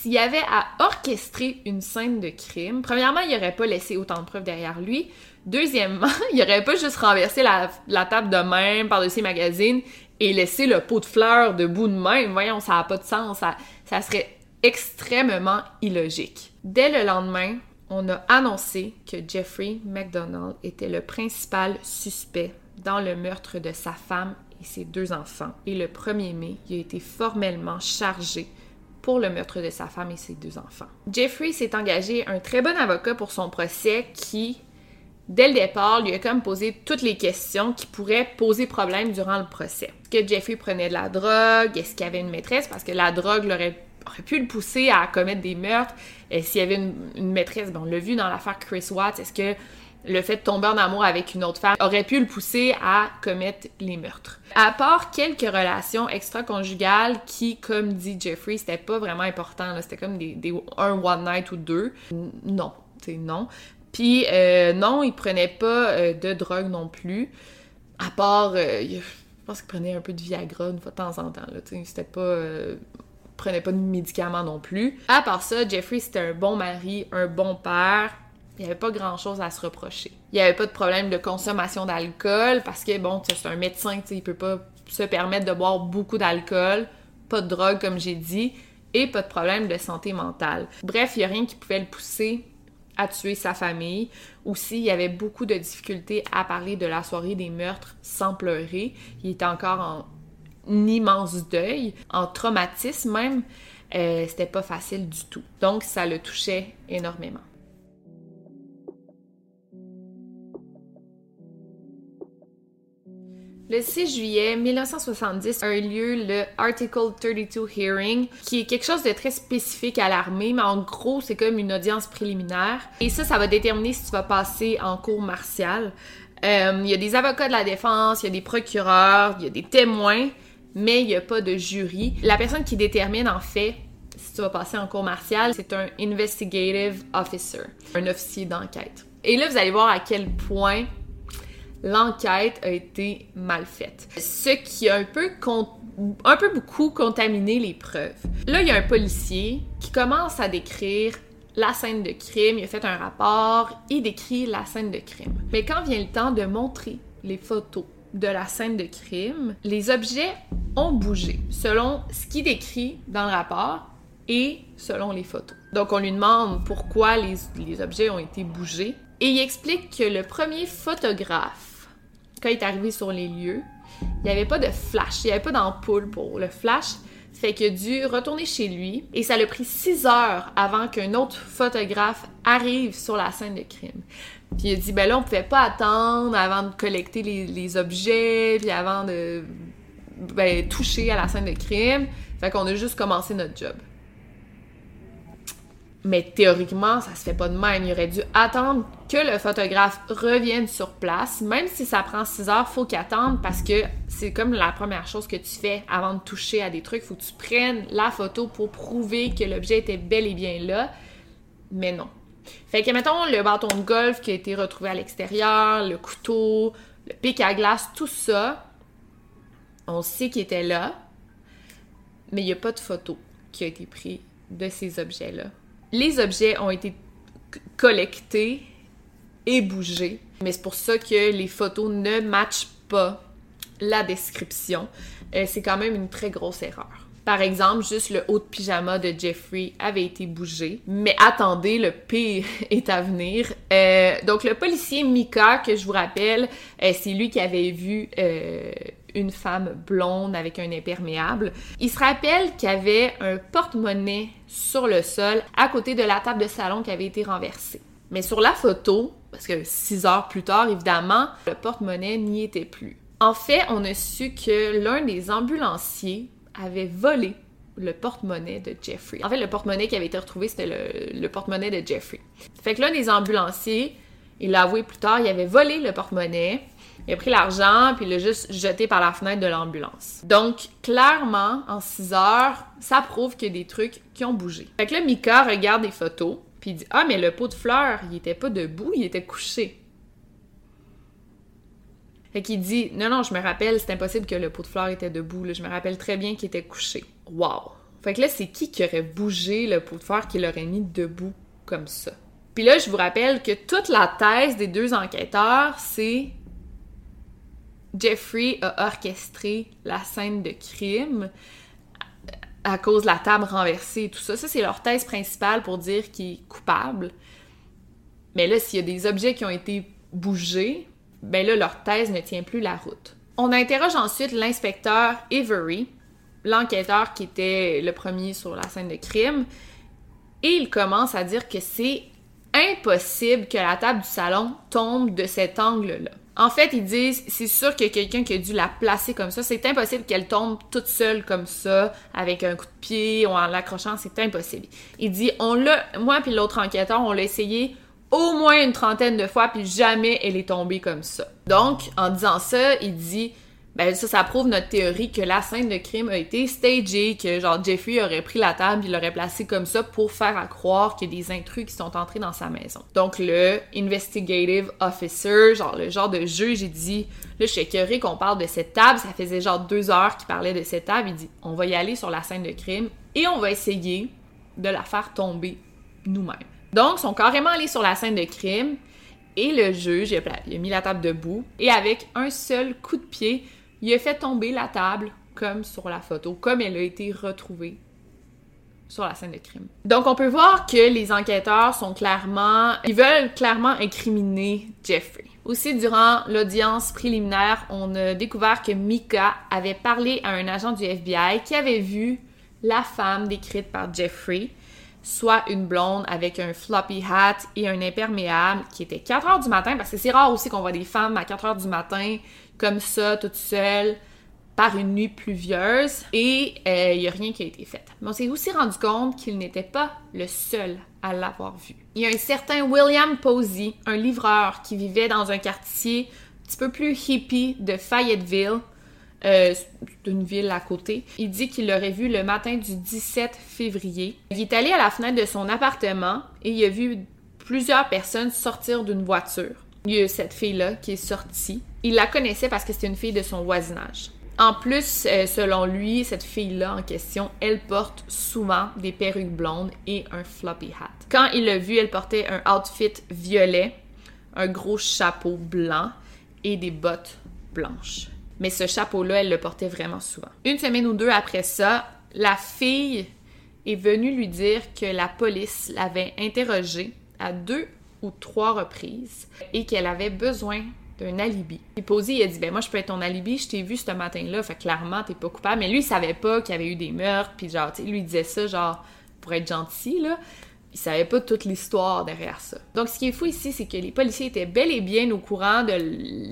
S'il y avait à orchestrer une scène de crime, premièrement, il n'aurait pas laissé autant de preuves derrière lui. Deuxièmement, il n'aurait pas juste renversé la, table de même par-dessus magazines et laissé le pot de fleurs debout de même. Voyons, ça n'a pas de sens. Ça, ça serait extrêmement illogique. Dès le lendemain, on a annoncé que Jeffrey McDonald était le principal suspect dans le meurtre de sa femme et ses deux enfants. Et le 1er mai, il a été formellement chargé pour le meurtre de sa femme et ses deux enfants. Jeffrey s'est engagé un très bon avocat pour son procès qui, dès le départ, lui a comme posé toutes les questions qui pourraient poser problème durant le procès. Que Jeffrey prenait de la drogue? Est-ce qu'il avait une maîtresse? Parce que la drogue l'aurait aurait pu le pousser à commettre des meurtres. S'il y avait une, maîtresse, bon, on l'a vu dans l'affaire Chris Watts, est-ce que le fait de tomber en amour avec une autre femme aurait pu le pousser à commettre les meurtres. À part quelques relations extra-conjugales qui, comme dit Jeffrey, c'était pas vraiment important, c'était comme des, un one night ou deux. Non, c'est non. Puis euh, non, il prenait pas euh, de drogue non plus. À part, euh, je pense qu'il prenait un peu de Viagra de temps en temps. C'était pas prenait pas de médicaments non plus. À part ça, Jeffrey, c'était un bon mari, un bon père. Il n'y avait pas grand-chose à se reprocher. Il n'y avait pas de problème de consommation d'alcool parce que, bon, c'est un médecin, il peut pas se permettre de boire beaucoup d'alcool, pas de drogue, comme j'ai dit, et pas de problème de santé mentale. Bref, il n'y a rien qui pouvait le pousser à tuer sa famille. Aussi, il y avait beaucoup de difficultés à parler de la soirée des meurtres sans pleurer. Il était encore en immense deuil, en traumatisme même, euh, c'était pas facile du tout. Donc ça le touchait énormément. Le 6 juillet 1970 a eu lieu le Article 32 Hearing, qui est quelque chose de très spécifique à l'armée, mais en gros, c'est comme une audience préliminaire. Et ça, ça va déterminer si tu vas passer en cours martial. Euh, il y a des avocats de la défense, il y a des procureurs, il y a des témoins, mais il n'y a pas de jury. La personne qui détermine en fait si tu vas passer en cours martial, c'est un investigative officer, un officier d'enquête. Et là, vous allez voir à quel point l'enquête a été mal faite. Ce qui a un peu, un peu beaucoup contaminé les preuves. Là, il y a un policier qui commence à décrire la scène de crime, il a fait un rapport, il décrit la scène de crime. Mais quand vient le temps de montrer les photos de la scène de crime, les objets ont bougé selon ce qu'il décrit dans le rapport et selon les photos. Donc on lui demande pourquoi les, les objets ont été bougés et il explique que le premier photographe, quand il est arrivé sur les lieux, il n'y avait pas de flash, il n'y avait pas d'ampoule pour le flash. Fait qu'il a dû retourner chez lui et ça l'a pris six heures avant qu'un autre photographe arrive sur la scène de crime. Puis il a dit, ben là, on pouvait pas attendre avant de collecter les, objets, puis avant de ben, toucher à la scène de crime. Fait qu'on a juste commencé notre job. Mais théoriquement, ça se fait pas de même. Il aurait dû attendre que le photographe revienne sur place. Même si ça prend 6 heures, faut qu'il attende parce que c'est comme la première chose que tu fais avant de toucher à des trucs. Faut que tu prennes la photo pour prouver que l'objet était bel et bien là. Mais non. Fait que, mettons, le bâton de golf qui a été retrouvé à l'extérieur, le couteau, le pic à glace, tout ça, on sait qu'il était là, mais il n'y a pas de photo qui a été prise de ces objets-là. Les objets ont été collectés et bougés, mais c'est pour ça que les photos ne matchent pas la description. Euh, c'est quand même une très grosse erreur. Par exemple, juste le haut de pyjama de Jeffrey avait été bougé. Mais attendez, le pire est à venir. Euh, donc le policier Mika, que je vous rappelle, euh, c'est lui qui avait vu euh, une femme blonde avec un imperméable. Il se rappelle qu'il y avait un porte-monnaie sur le sol à côté de la table de salon qui avait été renversée. Mais sur la photo, parce que six heures plus tard, évidemment, le porte-monnaie n'y était plus. En fait, on a su que l'un des ambulanciers avait volé le porte-monnaie de Jeffrey. En fait, le porte-monnaie qui avait été retrouvé, c'était le, porte-monnaie de Jeffrey. Fait que l'un des ambulanciers, il l'a avoué plus tard, il avait volé le porte-monnaie, il a pris l'argent, puis il l'a juste jeté par la fenêtre de l'ambulance. Donc, clairement, en 6 heures, ça prouve qu'il y a des trucs qui ont bougé. Fait que là, Mika regarde des photos, puis il dit Ah, mais le pot de fleurs, il était pas debout, il était couché. Fait qu'il dit Non, non, je me rappelle, c'est impossible que le pot de fleurs était debout, je me rappelle très bien qu'il était couché. Wow! Fait que là, c'est qui qui aurait bougé le pot de fleurs qui l'aurait mis debout comme ça? Puis là, je vous rappelle que toute la thèse des deux enquêteurs, c'est Jeffrey a orchestré la scène de crime à cause de la table renversée et tout ça. Ça, c'est leur thèse principale pour dire qu'il est coupable. Mais là, s'il y a des objets qui ont été bougés, ben là, leur thèse ne tient plus la route. On interroge ensuite l'inspecteur Avery, l'enquêteur qui était le premier sur la scène de crime, et il commence à dire que c'est impossible que la table du salon tombe de cet angle-là. En fait, ils disent, c'est sûr que quelqu'un qui a dû la placer comme ça, c'est impossible qu'elle tombe toute seule comme ça, avec un coup de pied ou en l'accrochant, c'est impossible. Il dit, on l'a, moi puis l'autre enquêteur, on l'a essayé au moins une trentaine de fois, puis jamais elle est tombée comme ça. Donc, en disant ça, il dit, ben ça, ça prouve notre théorie que la scène de crime a été stagée, que genre Jeffrey aurait pris la table, il l'aurait placée comme ça pour faire à croire qu'il y a des intrus qui sont entrés dans sa maison. Donc le investigative officer, genre le genre de juge, j'ai dit, là je suis écœurée qu'on parle de cette table, ça faisait genre deux heures qu'il parlait de cette table, il dit, on va y aller sur la scène de crime et on va essayer de la faire tomber nous-mêmes. Donc, ils sont carrément allés sur la scène de crime et le juge, il a, mis la table debout et avec un seul coup de pied, il a fait tomber la table comme sur la photo, comme elle a été retrouvée sur la scène de crime. Donc on peut voir que les enquêteurs sont clairement, ils veulent clairement incriminer Jeffrey. Aussi durant l'audience préliminaire, on a découvert que Mika avait parlé à un agent du FBI qui avait vu la femme décrite par Jeffrey soit une blonde avec un floppy hat et un imperméable qui était 4 heures du matin, parce que c'est rare aussi qu'on voit des femmes à 4 heures du matin comme ça, toutes seules, par une nuit pluvieuse, et euh, il n'y a rien qui a été fait. Mais on s'est aussi rendu compte qu'il n'était pas le seul à l'avoir vu. Il y a un certain William Posey, un livreur qui vivait dans un quartier un petit peu plus hippie de Fayetteville, euh, d'une ville à côté. Il dit qu'il l'aurait vu le matin du 17 février. Il est allé à la fenêtre de son appartement et il a vu plusieurs personnes sortir d'une voiture. Il y a cette fille-là qui est sortie. Il la connaissait parce que c'était une fille de son voisinage. En plus, euh, selon lui, cette fille-là en question, elle porte souvent des perruques blondes et un floppy hat. Quand il l'a vue, elle portait un outfit violet, un gros chapeau blanc et des bottes blanches mais ce chapeau-là, elle le portait vraiment souvent. Une semaine ou deux après ça, la fille est venue lui dire que la police l'avait interrogée à deux ou trois reprises et qu'elle avait besoin d'un alibi. Et Posey, il a dit Ben, moi, je peux être ton alibi, je t'ai vu ce matin-là, fait clairement, t'es pas coupable. Mais lui, il savait pas qu'il y avait eu des meurtres, puis genre, lui, il disait ça, genre, pour être gentil, là ils savaient pas toute l'histoire derrière ça. Donc, ce qui est fou ici, c'est que les policiers étaient bel et bien au courant de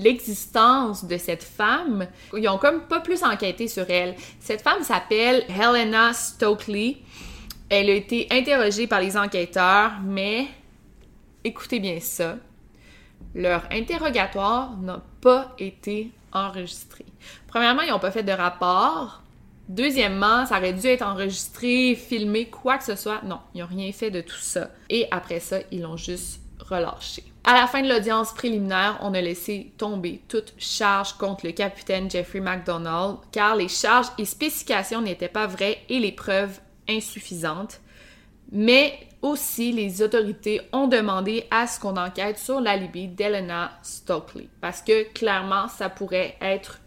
l'existence de cette femme. Ils ont comme pas plus enquêté sur elle. Cette femme s'appelle Helena Stokely. Elle a été interrogée par les enquêteurs, mais écoutez bien ça. Leur interrogatoire n'a pas été enregistré. Premièrement, ils n'ont pas fait de rapport. Deuxièmement, ça aurait dû être enregistré, filmé, quoi que ce soit. Non, ils n'ont rien fait de tout ça. Et après ça, ils l'ont juste relâché. À la fin de l'audience préliminaire, on a laissé tomber toute charge contre le capitaine Jeffrey McDonald, car les charges et spécifications n'étaient pas vraies et les preuves insuffisantes. Mais aussi, les autorités ont demandé à ce qu'on enquête sur l'alibi d'Elena Stokely, parce que clairement, ça pourrait être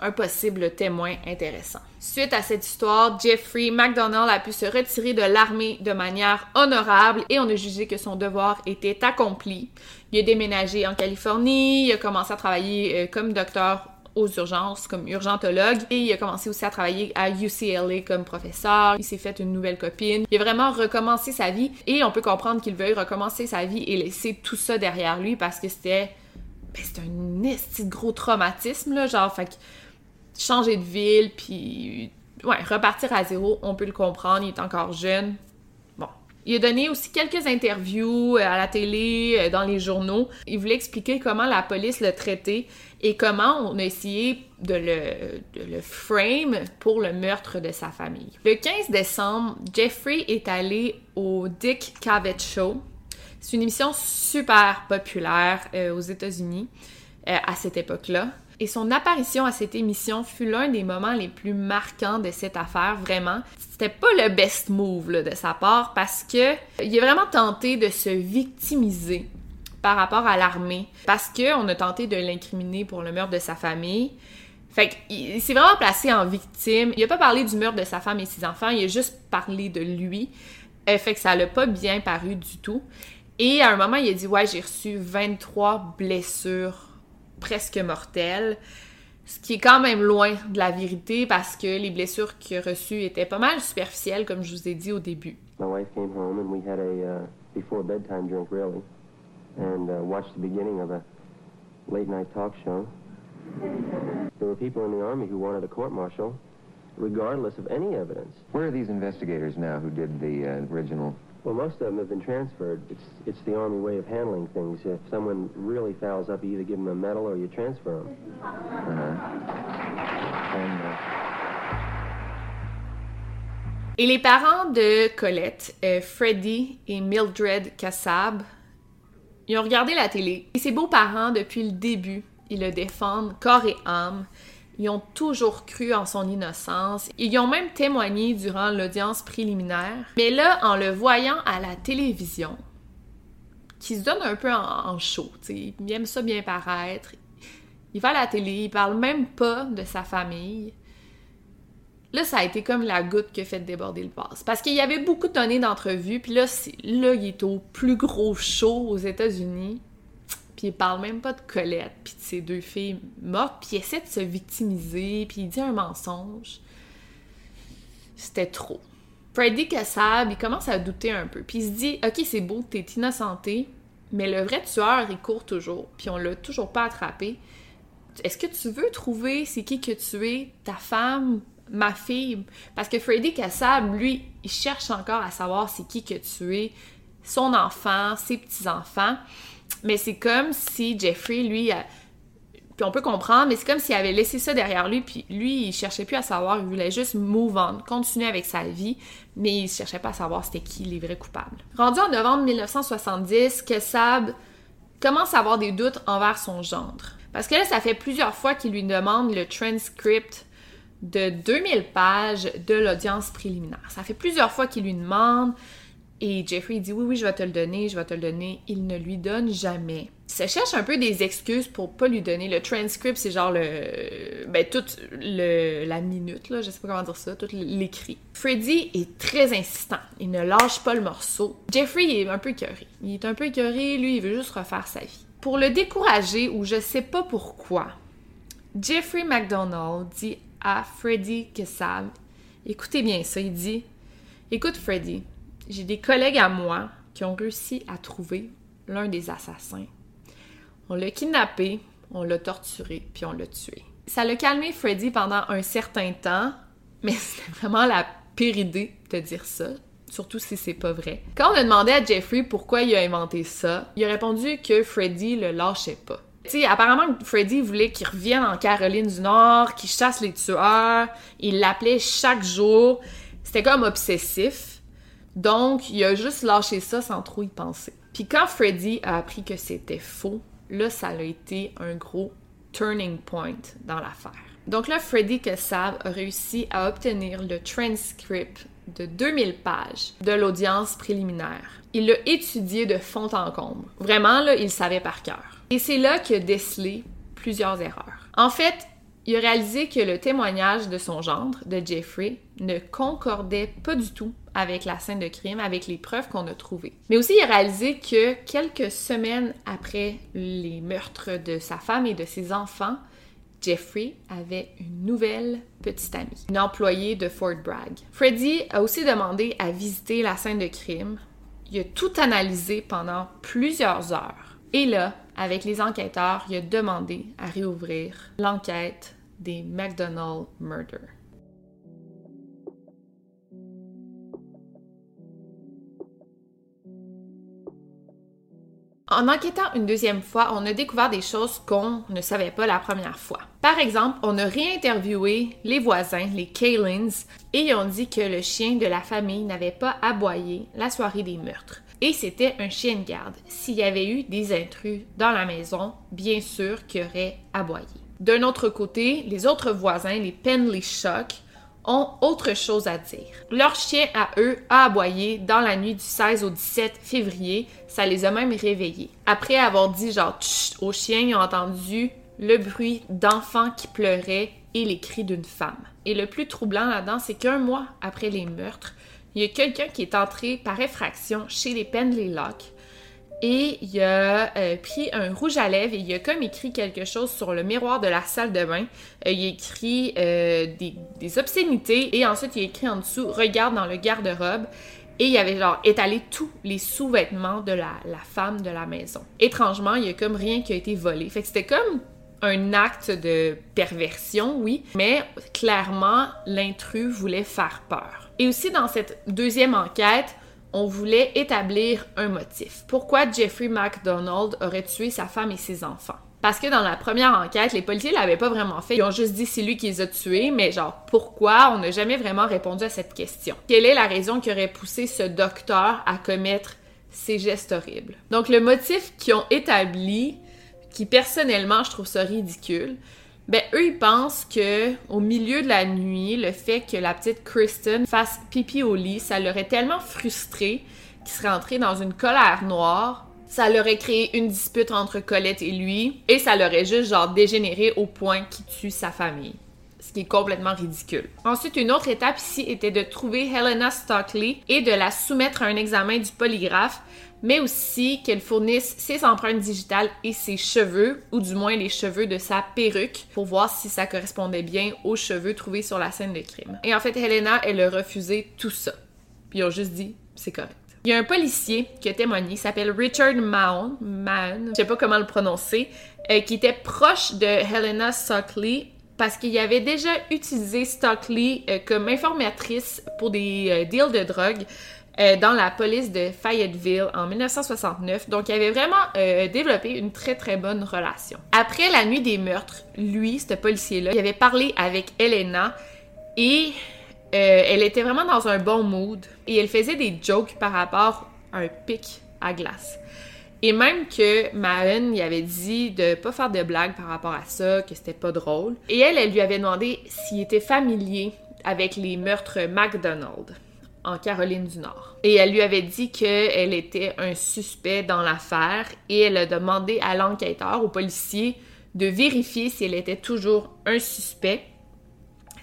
un possible témoin intéressant. Suite à cette histoire, Jeffrey McDonald a pu se retirer de l'armée de manière honorable et on a jugé que son devoir était accompli. Il a déménagé en Californie, il a commencé à travailler euh, comme docteur aux urgences comme urgentologue et il a commencé aussi à travailler à UCLA comme professeur. Il s'est fait une nouvelle copine. Il a vraiment recommencé sa vie et on peut comprendre qu'il veuille recommencer sa vie et laisser tout ça derrière lui parce que c'était ben, c'était un esti gros traumatisme là, genre fait que changer de ville puis ouais, repartir à zéro, on peut le comprendre, il est encore jeune. Bon, il a donné aussi quelques interviews euh, à la télé, euh, dans les journaux. Il voulait expliquer comment la police le traitait et comment on a essayé de le, le frame pour le meurtre de sa famille. Le 15 décembre, Jeffrey est allé au Dick Cavett Show. C'est une émission super populaire euh, aux États-Unis à cette époque-là. Et son apparition à cette émission fut l'un des moments les plus marquants de cette affaire, vraiment. C'était pas le best move de sa part parce que il a vraiment tenté de se victimiser par rapport à l'armée parce qu'on a tenté de l'incriminer pour le meurtre de sa famille. Fait qu'il s'est vraiment placé en victime. Il a pas parlé du meurtre de sa femme et ses enfants, il a juste parlé de lui. Euh, fait que ça l'a pas bien paru du tout. Et à un moment, il a dit Ouais, j'ai reçu 23 blessures presque mortel, ce qui est quand même loin de la vérité parce que les blessures qu'il a reçues étaient pas mal superficielles, comme je vous ai dit au début. Uh, and uh, watched the beginning of a late night talk show. There were people in the army who wanted a court martial, regardless of any evidence. Where are these investigators now who did the uh, original Well, most of them have been transferred. It's it's the Army way of handling things. If someone really fouls up, you either give them a medal or you transfer them. Et les parents de Colette, euh, Freddie et Mildred Kassab, ils ont regardé la télé. Et ces beaux-parents, depuis le début, ils le défendent corps et âme. Ils ont toujours cru en son innocence. Ils ont même témoigné durant l'audience préliminaire. Mais là, en le voyant à la télévision, qui se donne un peu en, chaud, il aime ça bien paraître. Il va à la télé, il parle même pas de sa famille. Là, ça a été comme la goutte qui a fait déborder le vase. Parce qu'il y avait beaucoup de données d'entrevues, puis là, là, il est au plus gros show aux États-Unis puis il parle même pas de Colette, puis de ses deux filles mortes, puis il essaie de se victimiser, puis il dit un mensonge. C'était trop. Freddy Kassab, il commence à douter un peu, puis il se dit Ok, c'est beau, t'es innocenté, mais le vrai tueur, il court toujours, puis on l'a toujours pas attrapé. Est-ce que tu veux trouver c'est qui que tu es, ta femme, ma fille? Parce que Freddy Kassab, lui, il cherche encore à savoir c'est qui que tu es, son enfant, ses petits-enfants. Mais c'est comme si Jeffrey, lui, puis on peut comprendre, mais c'est comme s'il avait laissé ça derrière lui, puis lui, il cherchait plus à savoir, il voulait juste move on, continuer avec sa vie, mais il cherchait pas à savoir c'était qui les vrais coupables. Rendu en novembre 1970, Kessab commence à avoir des doutes envers son gendre. Parce que là, ça fait plusieurs fois qu'il lui demande le transcript de 2000 pages de l'audience préliminaire. Ça fait plusieurs fois qu'il lui demande, et Jeffrey dit oui, oui, je vais te le donner, je vais te le donner. Il ne lui donne jamais. Il se cherche un peu des excuses pour pas lui donner. Le transcript, c'est genre le. Ben, toute le, la minute, là, je sais pas comment dire ça, tout l'écrit. Freddy est très insistant. Il ne lâche pas le morceau. Jeffrey est un peu écœuré. Il est un peu écœuré, lui, il veut juste refaire sa vie. Pour le décourager, ou je sais pas pourquoi, Jeffrey McDonald dit à Freddy Écoutez bien ça, il dit Écoute, Freddy, j'ai des collègues à moi qui ont réussi à trouver l'un des assassins. On l'a kidnappé, on l'a torturé, puis on l'a tué. Ça l'a calmé Freddy pendant un certain temps, mais c'était vraiment la pire idée de dire ça, surtout si c'est pas vrai. Quand on a demandé à Jeffrey pourquoi il a inventé ça, il a répondu que Freddy le lâchait pas. Tu apparemment, Freddy voulait qu'il revienne en Caroline du Nord, qu'il chasse les tueurs. Il l'appelait chaque jour. C'était comme obsessif. Donc, il a juste lâché ça sans trop y penser. Puis quand Freddy a appris que c'était faux, là, ça a été un gros turning point dans l'affaire. Donc là, Freddy Kassab a réussi à obtenir le transcript de 2000 pages de l'audience préliminaire. Il l'a étudié de fond en comble. Vraiment, là, il savait par cœur. Et c'est là qu'il a décelé plusieurs erreurs. En fait, il a réalisé que le témoignage de son gendre, de Jeffrey, ne concordait pas du tout avec la scène de crime, avec les preuves qu'on a trouvées. Mais aussi, il a réalisé que quelques semaines après les meurtres de sa femme et de ses enfants, Jeffrey avait une nouvelle petite amie, une employée de Fort Bragg. Freddy a aussi demandé à visiter la scène de crime. Il a tout analysé pendant plusieurs heures. Et là, avec les enquêteurs, il a demandé à réouvrir l'enquête des McDonald Murders. En enquêtant une deuxième fois, on a découvert des choses qu'on ne savait pas la première fois. Par exemple, on a réinterviewé les voisins, les Kalins, et ils ont dit que le chien de la famille n'avait pas aboyé la soirée des meurtres. Et c'était un chien de garde. S'il y avait eu des intrus dans la maison, bien sûr qu'il aurait aboyé. D'un autre côté, les autres voisins, les Penley Shock, ont autre chose à dire. Leur chien à eux a aboyé dans la nuit du 16 au 17 février, ça les a même réveillés. Après avoir dit genre Tch! au chien, ils ont entendu le bruit d'enfants qui pleuraient et les cris d'une femme. Et le plus troublant là-dedans, c'est qu'un mois après les meurtres, il y a quelqu'un qui est entré par effraction chez les Penley Lock et il a euh, pris un rouge à lèvres et il a comme écrit quelque chose sur le miroir de la salle de bain. Euh, il a écrit euh, des, obscénités et ensuite il a écrit en dessous Regarde dans le garde-robe. Et il avait genre étalé tous les sous-vêtements de la, la, femme de la maison. Étrangement, il y a comme rien qui a été volé. Fait que c'était comme un acte de perversion, oui, mais clairement, l'intrus voulait faire peur. Et aussi dans cette deuxième enquête, on voulait établir un motif. Pourquoi Jeffrey McDonald aurait tué sa femme et ses enfants? Parce que dans la première enquête, les policiers l'avaient pas vraiment fait. Ils ont juste dit c'est lui qui les a tués, mais genre pourquoi? On n'a jamais vraiment répondu à cette question. Quelle est la raison qui aurait poussé ce docteur à commettre ces gestes horribles? Donc le motif qu'ils ont établi, qui personnellement je trouve ça ridicule, ben eux ils pensent que au milieu de la nuit, le fait que la petite Kristen fasse pipi au lit, ça l'aurait tellement frustré qu'il serait entré dans une colère noire. Ça l'aurait créé une dispute entre Colette et lui et ça l'aurait juste genre dégénéré au point qu'il tue sa famille. Ce qui est complètement ridicule. Ensuite, une autre étape ici était de trouver Helena Stockley et de la soumettre à un examen du polygraphe mais aussi qu'elle fournisse ses empreintes digitales et ses cheveux, ou du moins les cheveux de sa perruque, pour voir si ça correspondait bien aux cheveux trouvés sur la scène de crime. Et en fait, Helena, elle a refusé tout ça. Puis ils ont juste dit, c'est correct. Il y a un policier qui a témoigné, s'appelle Richard Mahon, Mahon, je sais pas comment le prononcer, euh, qui était proche de Helena Stockley parce qu'il avait déjà utilisé Stockley euh, comme informatrice pour des euh, deals de drogue euh, dans la police de Fayetteville en 1969. Donc, il avait vraiment euh, développé une très très bonne relation. Après la nuit des meurtres, lui, ce policier-là, il avait parlé avec Elena et euh, elle était vraiment dans un bon mood et elle faisait des jokes par rapport à un pic à glace. Et même que Mahon y avait dit de pas faire de blagues par rapport à ça, que c'était pas drôle. Et elle, elle lui avait demandé s'il était familier avec les meurtres McDonald en Caroline du Nord. Et elle lui avait dit qu'elle était un suspect dans l'affaire et elle a demandé à l'enquêteur, au policier, de vérifier si elle était toujours un suspect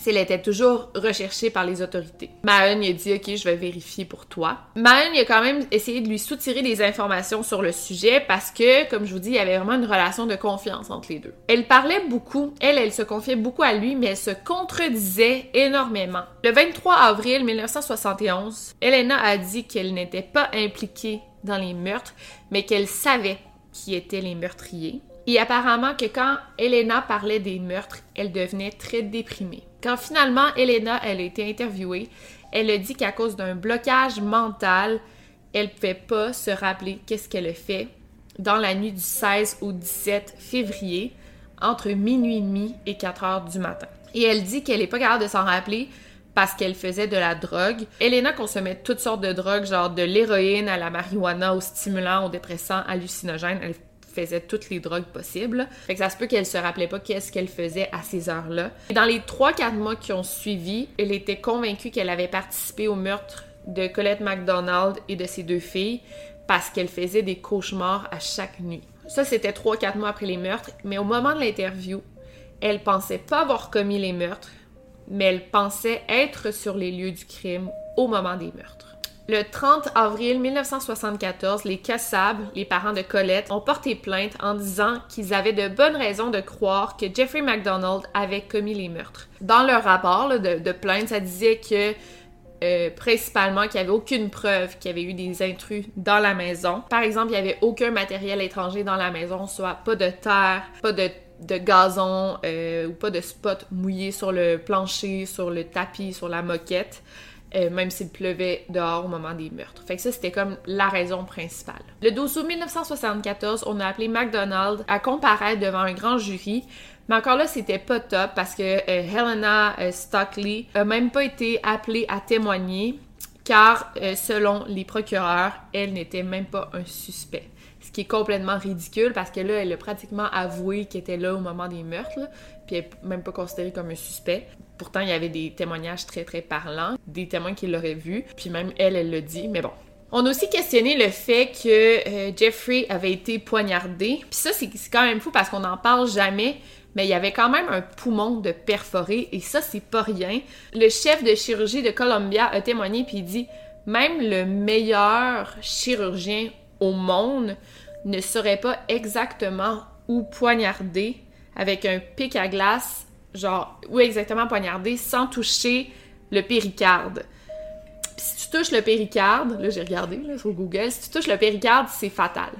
s'il était toujours recherché par les autorités. Mahon a dit OK, je vais vérifier pour toi. Mahon a quand même essayé de lui soutirer des informations sur le sujet parce que, comme je vous dis, il y avait vraiment une relation de confiance entre les deux. Elle parlait beaucoup, elle, elle se confiait beaucoup à lui, mais elle se contredisait énormément. Le 23 avril 1971, Elena a dit qu'elle n'était pas impliquée dans les meurtres, mais qu'elle savait qui étaient les meurtriers. Et apparemment que quand Elena parlait des meurtres, elle devenait très déprimée. Quand finalement Elena a été interviewée, elle a dit qu'à cause d'un blocage mental, elle ne pouvait pas se rappeler qu'est-ce qu'elle a fait dans la nuit du 16 au 17 février entre minuit et demi et 4 heures du matin. Et elle dit qu'elle n'est pas capable de s'en rappeler parce qu'elle faisait de la drogue. Elena consommait toutes sortes de drogues, genre de l'héroïne à la marijuana, aux stimulants, aux dépressants, hallucinogènes. Faisait toutes les drogues possibles. Fait ça se peut qu'elle se rappelait pas qu'est-ce qu'elle faisait à ces heures-là. Dans les 3-4 mois qui ont suivi, elle était convaincue qu'elle avait participé au meurtre de Colette McDonald et de ses deux filles parce qu'elle faisait des cauchemars à chaque nuit. Ça, c'était 3-4 mois après les meurtres, mais au moment de l'interview, Elle pensait pas avoir commis les meurtres, mais elle pensait être sur les lieux du crime au moment des meurtres. Le 30 avril 1974, les Kassab, les parents de Colette, ont porté plainte en disant qu'ils avaient de bonnes raisons de croire que Jeffrey MacDonald avait commis les meurtres. Dans leur rapport de, plainte, ça disait que euh, principalement qu'il n'y avait aucune preuve qu'il y avait eu des intrus dans la maison. Par exemple, il n'y avait aucun matériel étranger dans la maison, soit pas de terre, pas de, gazon euh, ou pas de spot mouillé sur le plancher, sur le tapis, sur la moquette. Euh, même s'il pleuvait dehors au moment des meurtres. Fait ça, c'était comme la raison principale. Le 12 août 1974, on a appelé McDonald à comparaître devant un grand jury, mais encore là, c'était pas top parce que euh, Helena euh, Stockley a même pas été appelée à témoigner car, selon les procureurs, elle n'était même pas un suspect. Ce qui est complètement ridicule parce que là, elle a pratiquement avoué qu'elle était là au moment des meurtres, puis n'est même pas considérée comme un suspect. Pourtant, il y avait des témoignages très, très parlants, des témoins qui l'auraient vu, puis même elle, elle le dit, mais bon. On a aussi questionné le fait que euh, Jeffrey avait été poignardé. Puis ça, c'est quand même fou parce qu'on n'en parle jamais, mais il y avait quand même un poumon de perforé, et ça, c'est pas rien. Le chef de chirurgie de Columbia a témoigné, puis il dit même le meilleur chirurgien au monde ne saurait pas exactement où poignarder avec un pic à glace genre, où exactement poignarder sans toucher le péricarde. si tu touches le péricarde, là j'ai regardé là, sur Google, si tu touches le péricarde, c'est fatal.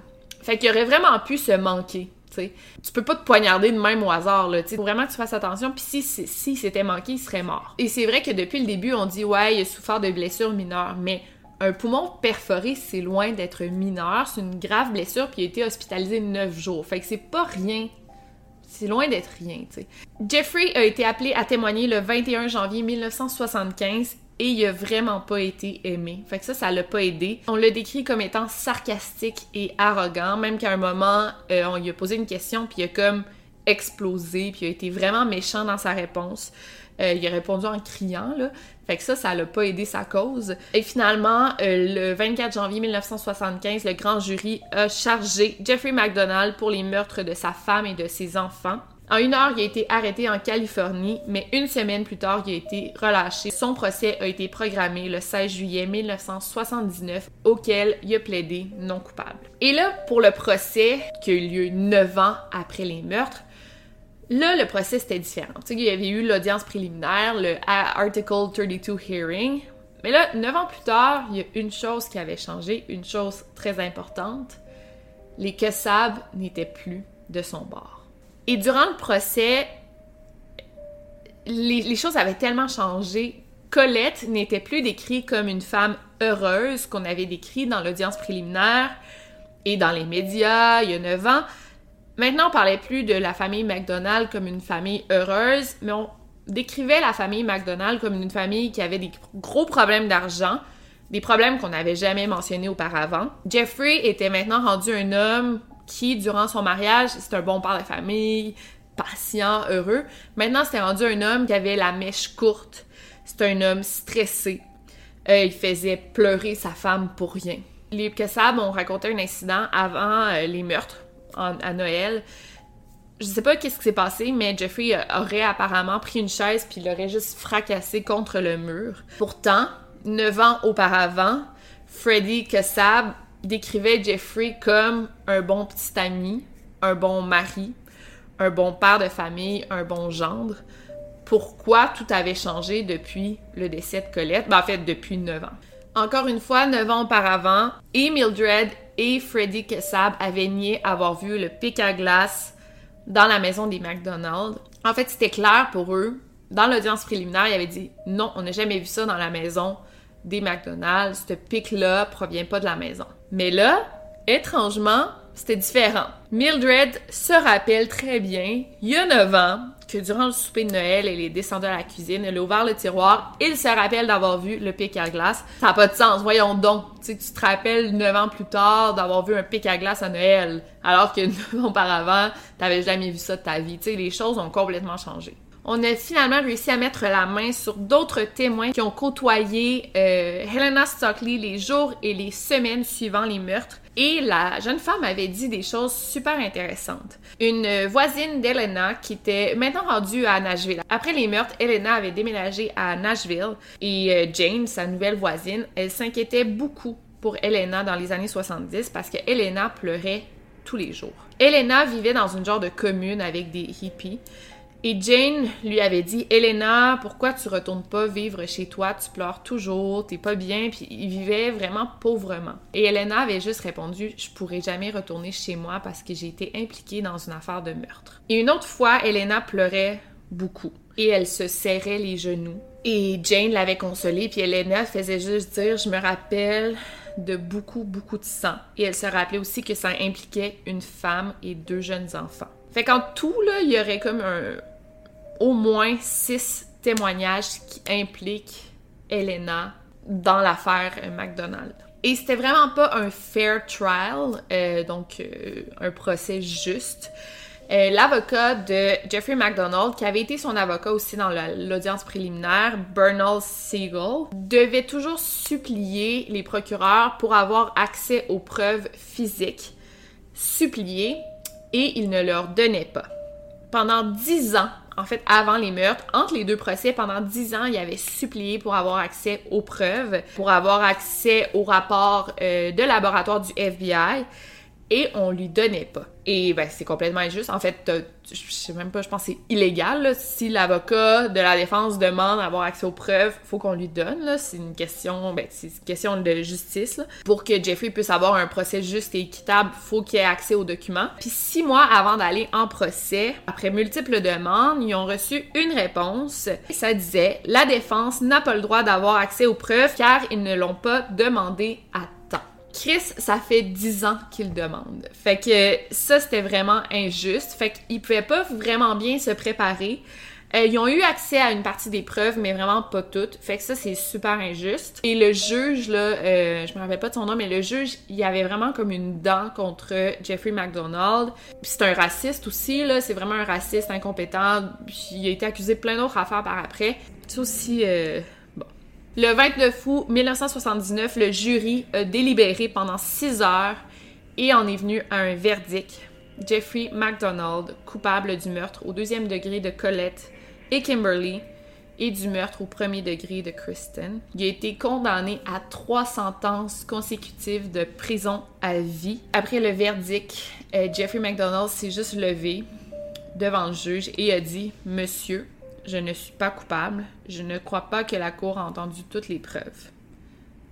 Fait qu'il aurait vraiment pu se manquer. sais. Tu peux pas te poignarder de même au hasard, là. Faut vraiment que tu fasses attention. Puis si, si, si c'était manqué, il serait mort. Et c'est vrai que depuis le début, on dit ouais, il a souffert de blessures mineures, mais un poumon perforé, c'est loin d'être mineur. C'est une grave blessure, puis il a été hospitalisé neuf jours. Fait que c'est pas rien c'est loin d'être rien, tu sais. Jeffrey a été appelé à témoigner le 21 janvier 1975 et il a vraiment pas été aimé. Fait que ça, ça l'a pas aidé. On l'a décrit comme étant sarcastique et arrogant, même qu'à un moment, euh, on lui a posé une question, puis il a comme explosé, puis il a été vraiment méchant dans sa réponse. Euh, il a répondu en criant, là. Fait que ça, ça l'a pas aidé sa cause. Et finalement, euh, le 24 janvier 1975, le grand jury a chargé Jeffrey McDonald pour les meurtres de sa femme et de ses enfants. En une heure, il a été arrêté en Californie, mais une semaine plus tard, il a été relâché. Son procès a été programmé le 16 juillet 1979, auquel il a plaidé non coupable. Et là, pour le procès qui a eu lieu neuf ans après les meurtres, Là, le procès était différent. Tu sais, il y avait eu l'audience préliminaire, le Article 32 hearing. Mais là, neuf ans plus tard, il y a une chose qui avait changé, une chose très importante. Les Kessab n'étaient plus de son bord. Et durant le procès, les, les choses avaient tellement changé. Colette n'était plus décrite comme une femme heureuse qu'on avait décrit dans l'audience préliminaire et dans les médias il y a neuf ans. Maintenant, on parlait plus de la famille McDonald comme une famille heureuse, mais on décrivait la famille McDonald comme une famille qui avait des gros problèmes d'argent, des problèmes qu'on n'avait jamais mentionnés auparavant. Jeffrey était maintenant rendu un homme qui, durant son mariage, c'est un bon père de famille, patient, heureux. Maintenant, c'était rendu un homme qui avait la mèche courte. C'est un homme stressé. Euh, il faisait pleurer sa femme pour rien. Les Kessab ont raconté un incident avant euh, les meurtres à Noël. Je sais pas qu'est-ce qui s'est passé, mais Jeffrey aurait apparemment pris une chaise puis l'aurait juste fracassé contre le mur. Pourtant, neuf ans auparavant, Freddy Kassab décrivait Jeffrey comme un bon petit ami, un bon mari, un bon père de famille, un bon gendre. Pourquoi tout avait changé depuis le décès de Colette? Ben, en fait, depuis neuf ans. Encore une fois, neuf ans auparavant, et Mildred et Freddy Kessab avaient nié avoir vu le pic à glace dans la maison des McDonald's. En fait, c'était clair pour eux. Dans l'audience préliminaire, ils avaient dit non, on n'a jamais vu ça dans la maison des McDonald's. Ce pic-là provient pas de la maison. Mais là, étrangement, c'était différent. Mildred se rappelle très bien, il y a 9 ans, que durant le souper de Noël, elle est descendue à la cuisine, elle a ouvert le tiroir, il se rappelle d'avoir vu le pic à glace. Ça n'a pas de sens, voyons donc. Tu, tu te rappelles 9 ans plus tard d'avoir vu un pic à glace à Noël, alors que 9 ans auparavant, t'avais jamais vu ça de ta vie. Les choses ont complètement changé. On a finalement réussi à mettre la main sur d'autres témoins qui ont côtoyé euh, Helena Stockley les jours et les semaines suivant les meurtres. Et la jeune femme avait dit des choses super intéressantes. Une voisine d'Helena qui était maintenant rendue à Nashville. Après les meurtres, Helena avait déménagé à Nashville et euh, Jane, sa nouvelle voisine, elle s'inquiétait beaucoup pour Helena dans les années 70 parce que Helena pleurait tous les jours. Helena vivait dans une genre de commune avec des hippies. Et Jane lui avait dit Elena, pourquoi tu retournes pas vivre chez toi? Tu pleures toujours, t'es pas bien. Puis il vivait vraiment pauvrement. Et Elena avait juste répondu Je pourrais jamais retourner chez moi parce que j'ai été impliquée dans une affaire de meurtre. Et une autre fois, Elena pleurait beaucoup et elle se serrait les genoux. Et Jane l'avait consolée, puis Elena faisait juste dire Je me rappelle de beaucoup, beaucoup de sang. Et elle se rappelait aussi que ça impliquait une femme et deux jeunes enfants. Fait qu'en tout, là, il y aurait comme un, au moins six témoignages qui impliquent Elena dans l'affaire McDonald. Et c'était vraiment pas un fair trial, euh, donc euh, un procès juste. Euh, l'avocat de Jeffrey McDonald, qui avait été son avocat aussi dans l'audience préliminaire, Bernal Siegel, devait toujours supplier les procureurs pour avoir accès aux preuves physiques. Supplier, et il ne leur donnait pas. Pendant dix ans, en fait, avant les meurtres, entre les deux procès, pendant dix ans, il avait supplié pour avoir accès aux preuves, pour avoir accès au rapport euh, de laboratoire du FBI et on lui donnait pas. Et ben c'est complètement injuste. En fait, je sais même pas, je pense que c'est illégal. Si l'avocat de la défense demande d'avoir accès aux preuves, faut qu'on lui donne. C'est une question, ben c'est une question de justice. Pour que Jeffrey puisse avoir un procès juste et équitable, faut qu'il ait accès aux documents. Puis six mois avant d'aller en procès, après multiples demandes, ils ont reçu une réponse. Ça disait la défense n'a pas le droit d'avoir accès aux preuves car ils ne l'ont pas demandé à Chris, ça fait 10 ans qu'il demande. Fait que ça, c'était vraiment injuste. Fait qu'ils pouvaient pas vraiment bien se préparer. Euh, ils ont eu accès à une partie des preuves, mais vraiment pas toutes. Fait que ça, c'est super injuste. Et le juge, là, euh, je me rappelle pas de son nom, mais le juge, il avait vraiment comme une dent contre Jeffrey McDonald. C'est un raciste aussi, là. C'est vraiment un raciste incompétent. Puis il a été accusé de plein d'autres affaires par après. C'est aussi... Euh, le 29 août 1979, le jury a délibéré pendant six heures et en est venu à un verdict. Jeffrey MacDonald, coupable du meurtre au deuxième degré de Colette et Kimberly et du meurtre au premier degré de Kristen. Il a été condamné à trois sentences consécutives de prison à vie. Après le verdict, euh, Jeffrey MacDonald s'est juste levé devant le juge et a dit Monsieur, je ne suis pas coupable. Je ne crois pas que la Cour a entendu toutes les preuves.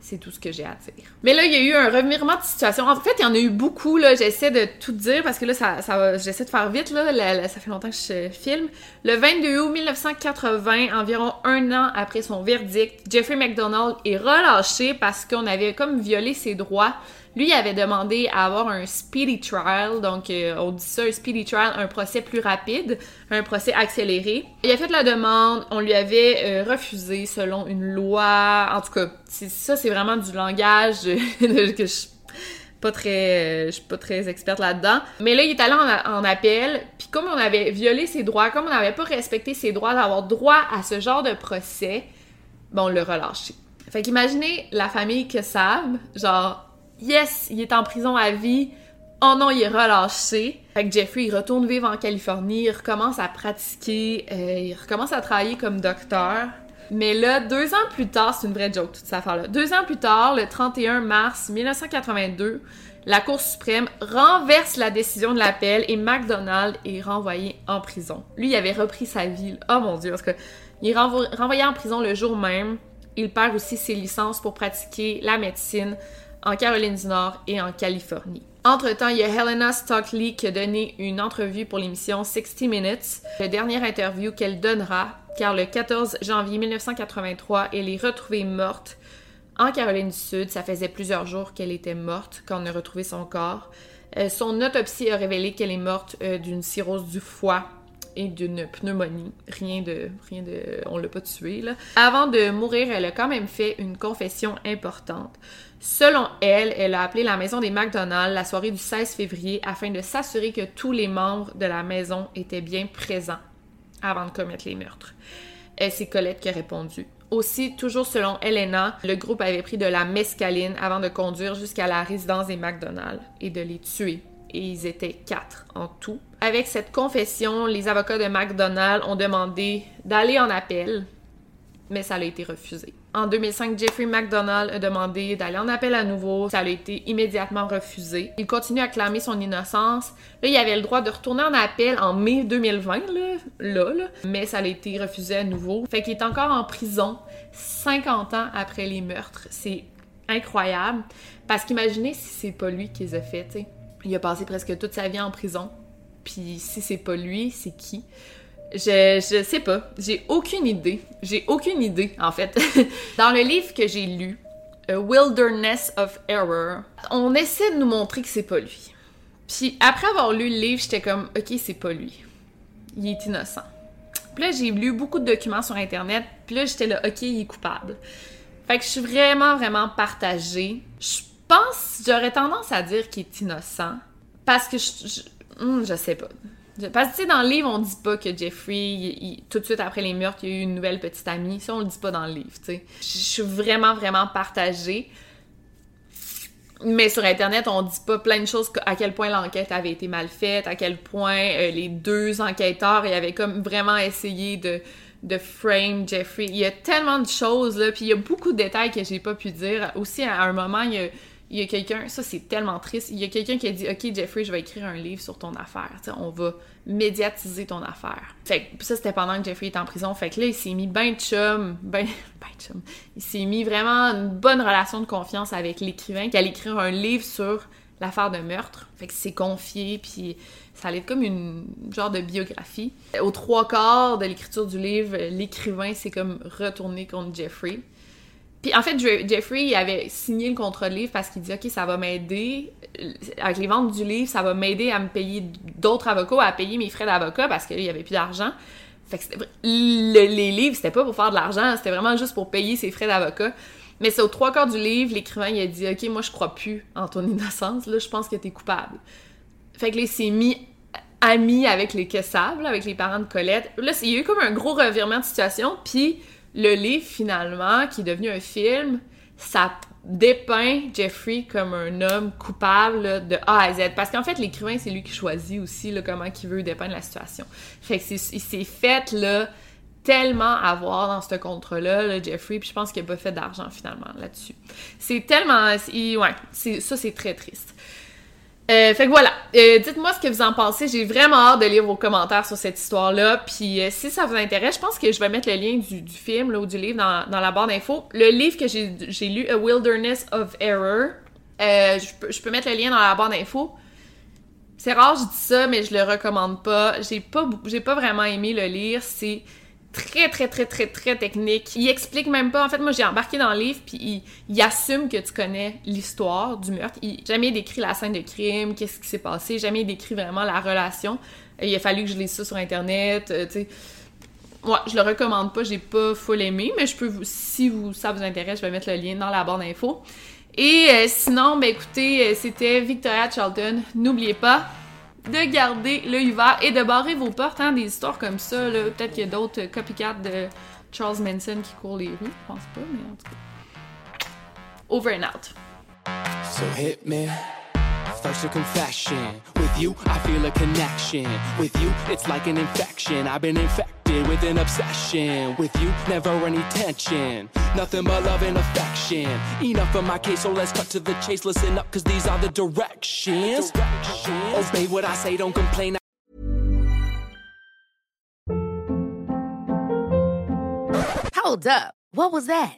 C'est tout ce que j'ai à dire. Mais là, il y a eu un revirement de situation. En fait, il y en a eu beaucoup, là. J'essaie de tout dire parce que là, ça, j'essaie de faire vite, là. Ça fait longtemps que je filme. Le 22 août 1980, environ un an après son verdict, Jeffrey McDonald est relâché parce qu'on avait comme violé ses droits lui, avait demandé à avoir un speedy trial, donc euh, on dit ça, un speedy trial, un procès plus rapide, un procès accéléré. Il a fait la demande, on lui avait euh, refusé selon une loi. En tout cas, ça, c'est vraiment du langage que je pas euh, je suis pas très experte là-dedans. Mais là, il est allé en, appel, puis comme on avait violé ses droits, comme on n'avait pas respecté ses droits d'avoir droit à ce genre de procès, ben on l'a relâché. Fait qu'imaginez la famille que savent, genre yes, il est en prison à vie. Oh non, il est relâché. Fait que Jeffrey, il retourne vivre en Californie, il recommence à pratiquer, euh, il recommence à travailler comme docteur. Mais là, deux ans plus tard, c'est une vraie joke toute cette affaire-là. Deux ans plus tard, le 31 mars 1982, la Cour suprême renverse la décision de l'appel et McDonald est renvoyé en prison. Lui, il avait repris sa vie. Oh mon dieu, parce que il est renvoyé en prison le jour même. Il perd aussi ses licences pour pratiquer la médecine en Caroline du Nord et en Californie. Entre-temps, il y a Helena Stockley qui a donné une entrevue pour l'émission 60 Minutes, la dernière interview qu'elle donnera, car le 14 janvier 1983, elle est retrouvée morte en Caroline du Sud. Ça faisait plusieurs jours qu'elle était morte quand on a retrouvé son corps. Euh, son autopsie a révélé qu'elle est morte euh, d'une cirrhose du foie et d'une pneumonie. Rien de. Rien de. On l'a pas tuée, là. Avant de mourir, elle a quand même fait une confession importante. Selon elle, elle a appelé la maison des McDonald's la soirée du 16 février afin de s'assurer que tous les membres de la maison étaient bien présents. avant de commettre les meurtres. Et c'est Colette qui a répondu. Aussi, toujours selon Elena, le groupe avait pris de la mescaline avant de conduire jusqu'à la résidence des McDonald's et de les tuer. Et ils étaient quatre en tout. Avec cette confession, les avocats de McDonald's ont demandé d'aller en appel, mais ça a été refusé. En 2005, Jeffrey McDonald a demandé d'aller en appel à nouveau. Ça a été immédiatement refusé. Il continue à clamer son innocence. Là, il avait le droit de retourner en appel en mai 2020, là, là, là. mais ça a été refusé à nouveau. Fait qu'il est encore en prison 50 ans après les meurtres. C'est incroyable. Parce qu'imaginez si c'est pas lui qui les a fait. Il a passé presque toute sa vie en prison. Puis si c'est pas lui, c'est qui? Je, je sais pas. J'ai aucune idée. J'ai aucune idée, en fait. Dans le livre que j'ai lu, A Wilderness of Error, on essaie de nous montrer que c'est pas lui. Puis après avoir lu le livre, j'étais comme, ok, c'est pas lui. Il est innocent. Puis là, j'ai lu beaucoup de documents sur Internet. Puis là, j'étais là, ok, il est coupable. Fait que je suis vraiment, vraiment partagée. Je pense, j'aurais tendance à dire qu'il est innocent. Parce que je, je, hmm, je sais pas. Parce que, dans le livre, on dit pas que Jeffrey, tout de suite après les meurtres, il y a eu une nouvelle petite amie. Ça, on le dit pas dans le livre, tu sais. Je suis vraiment, vraiment partagée. Mais sur Internet, on dit pas plein de choses, à quel point l'enquête avait été mal faite, à quel point euh, les deux enquêteurs, ils avaient comme vraiment essayé de, de frame Jeffrey. Il y a tellement de choses, là, puis il y a beaucoup de détails que j'ai pas pu dire. Aussi, à un moment, il y a il y a quelqu'un, ça c'est tellement triste, il y a quelqu'un qui a dit Ok, Jeffrey, je vais écrire un livre sur ton affaire. on va médiatiser ton affaire. Ça c'était pendant que Jeffrey était en prison. Là, il s'est mis ben chum, ben, chum. Il s'est mis vraiment une bonne relation de confiance avec l'écrivain qui allait écrire un livre sur l'affaire de meurtre. Fait que s'est confié, puis ça allait être comme une genre de biographie. Aux trois quarts de l'écriture du livre, l'écrivain s'est comme retourné contre Jeffrey. Puis en fait, Jeffrey il avait signé le contrat de livre parce qu'il dit OK, ça va m'aider avec les ventes du livre, ça va m'aider à me payer d'autres avocats, à payer mes frais d'avocat parce qu'il y avait plus d'argent. Fait que les livres, c'était pas pour faire de l'argent, c'était vraiment juste pour payer ses frais d'avocat. Mais c'est aux trois quarts du livre, l'écrivain il a dit OK, moi je crois plus en ton innocence, là je pense que t'es coupable. Fait que là, il s'est mis ami avec les Kessables, avec les parents de Colette. Là, il y a eu comme un gros revirement de situation, puis le livre, finalement, qui est devenu un film, ça dépeint Jeffrey comme un homme coupable de A à Z. Parce qu'en fait, l'écrivain, c'est lui qui choisit aussi comment il veut dépeindre la situation. Fait que il s'est fait là, tellement avoir dans ce contrat-là, Jeffrey, puis je pense qu'il n'a pas fait d'argent finalement là-dessus. C'est tellement... Ouais, ça c'est très triste. Euh, fait que voilà, euh, dites-moi ce que vous en pensez. J'ai vraiment hâte de lire vos commentaires sur cette histoire-là. Puis euh, si ça vous intéresse, je pense que je vais mettre le lien du, film là, ou du livre dans, la barre d'infos. Le livre que j'ai lu, A Wilderness of Error, je peux, mettre le lien dans la barre d'infos. C'est rare, je dis ça, mais je le recommande pas. J'ai pas, j'ai pas vraiment aimé le lire. C'est très, très, très, très, très technique. Il explique même pas. En fait, moi, j'ai embarqué dans le livre, puis il, assume que tu connais l'histoire du meurtre. Il jamais décrit la scène de crime, qu'est-ce qui s'est passé, jamais décrit vraiment la relation. Il a fallu que je lise ça sur Internet, euh, tu sais. Je le recommande pas, j'ai pas full aimé, mais je peux vous, si vous, ça vous intéresse, je vais mettre le lien dans la barre d'infos. Et euh, sinon, ben écoutez, euh, c'était Victoria Charlton. N'oubliez pas, de garder l'œil ouvert et de barrer vos portes. Hein, des histoires comme ça, peut-être qu'il y a d'autres copycats de Charles Manson qui courent les rues. Je pense pas, mais en tout cas. Over and out. So hit me. First a confession. With you, I feel a connection. With you, it's like an infection. I've been infected with an obsession. With you, never any tension. Nothing but love and affection. Enough of my case, so let's cut to the chase. Listen up, cause these are the directions. directions. Obey what I say, don't complain. Hold up. What was that?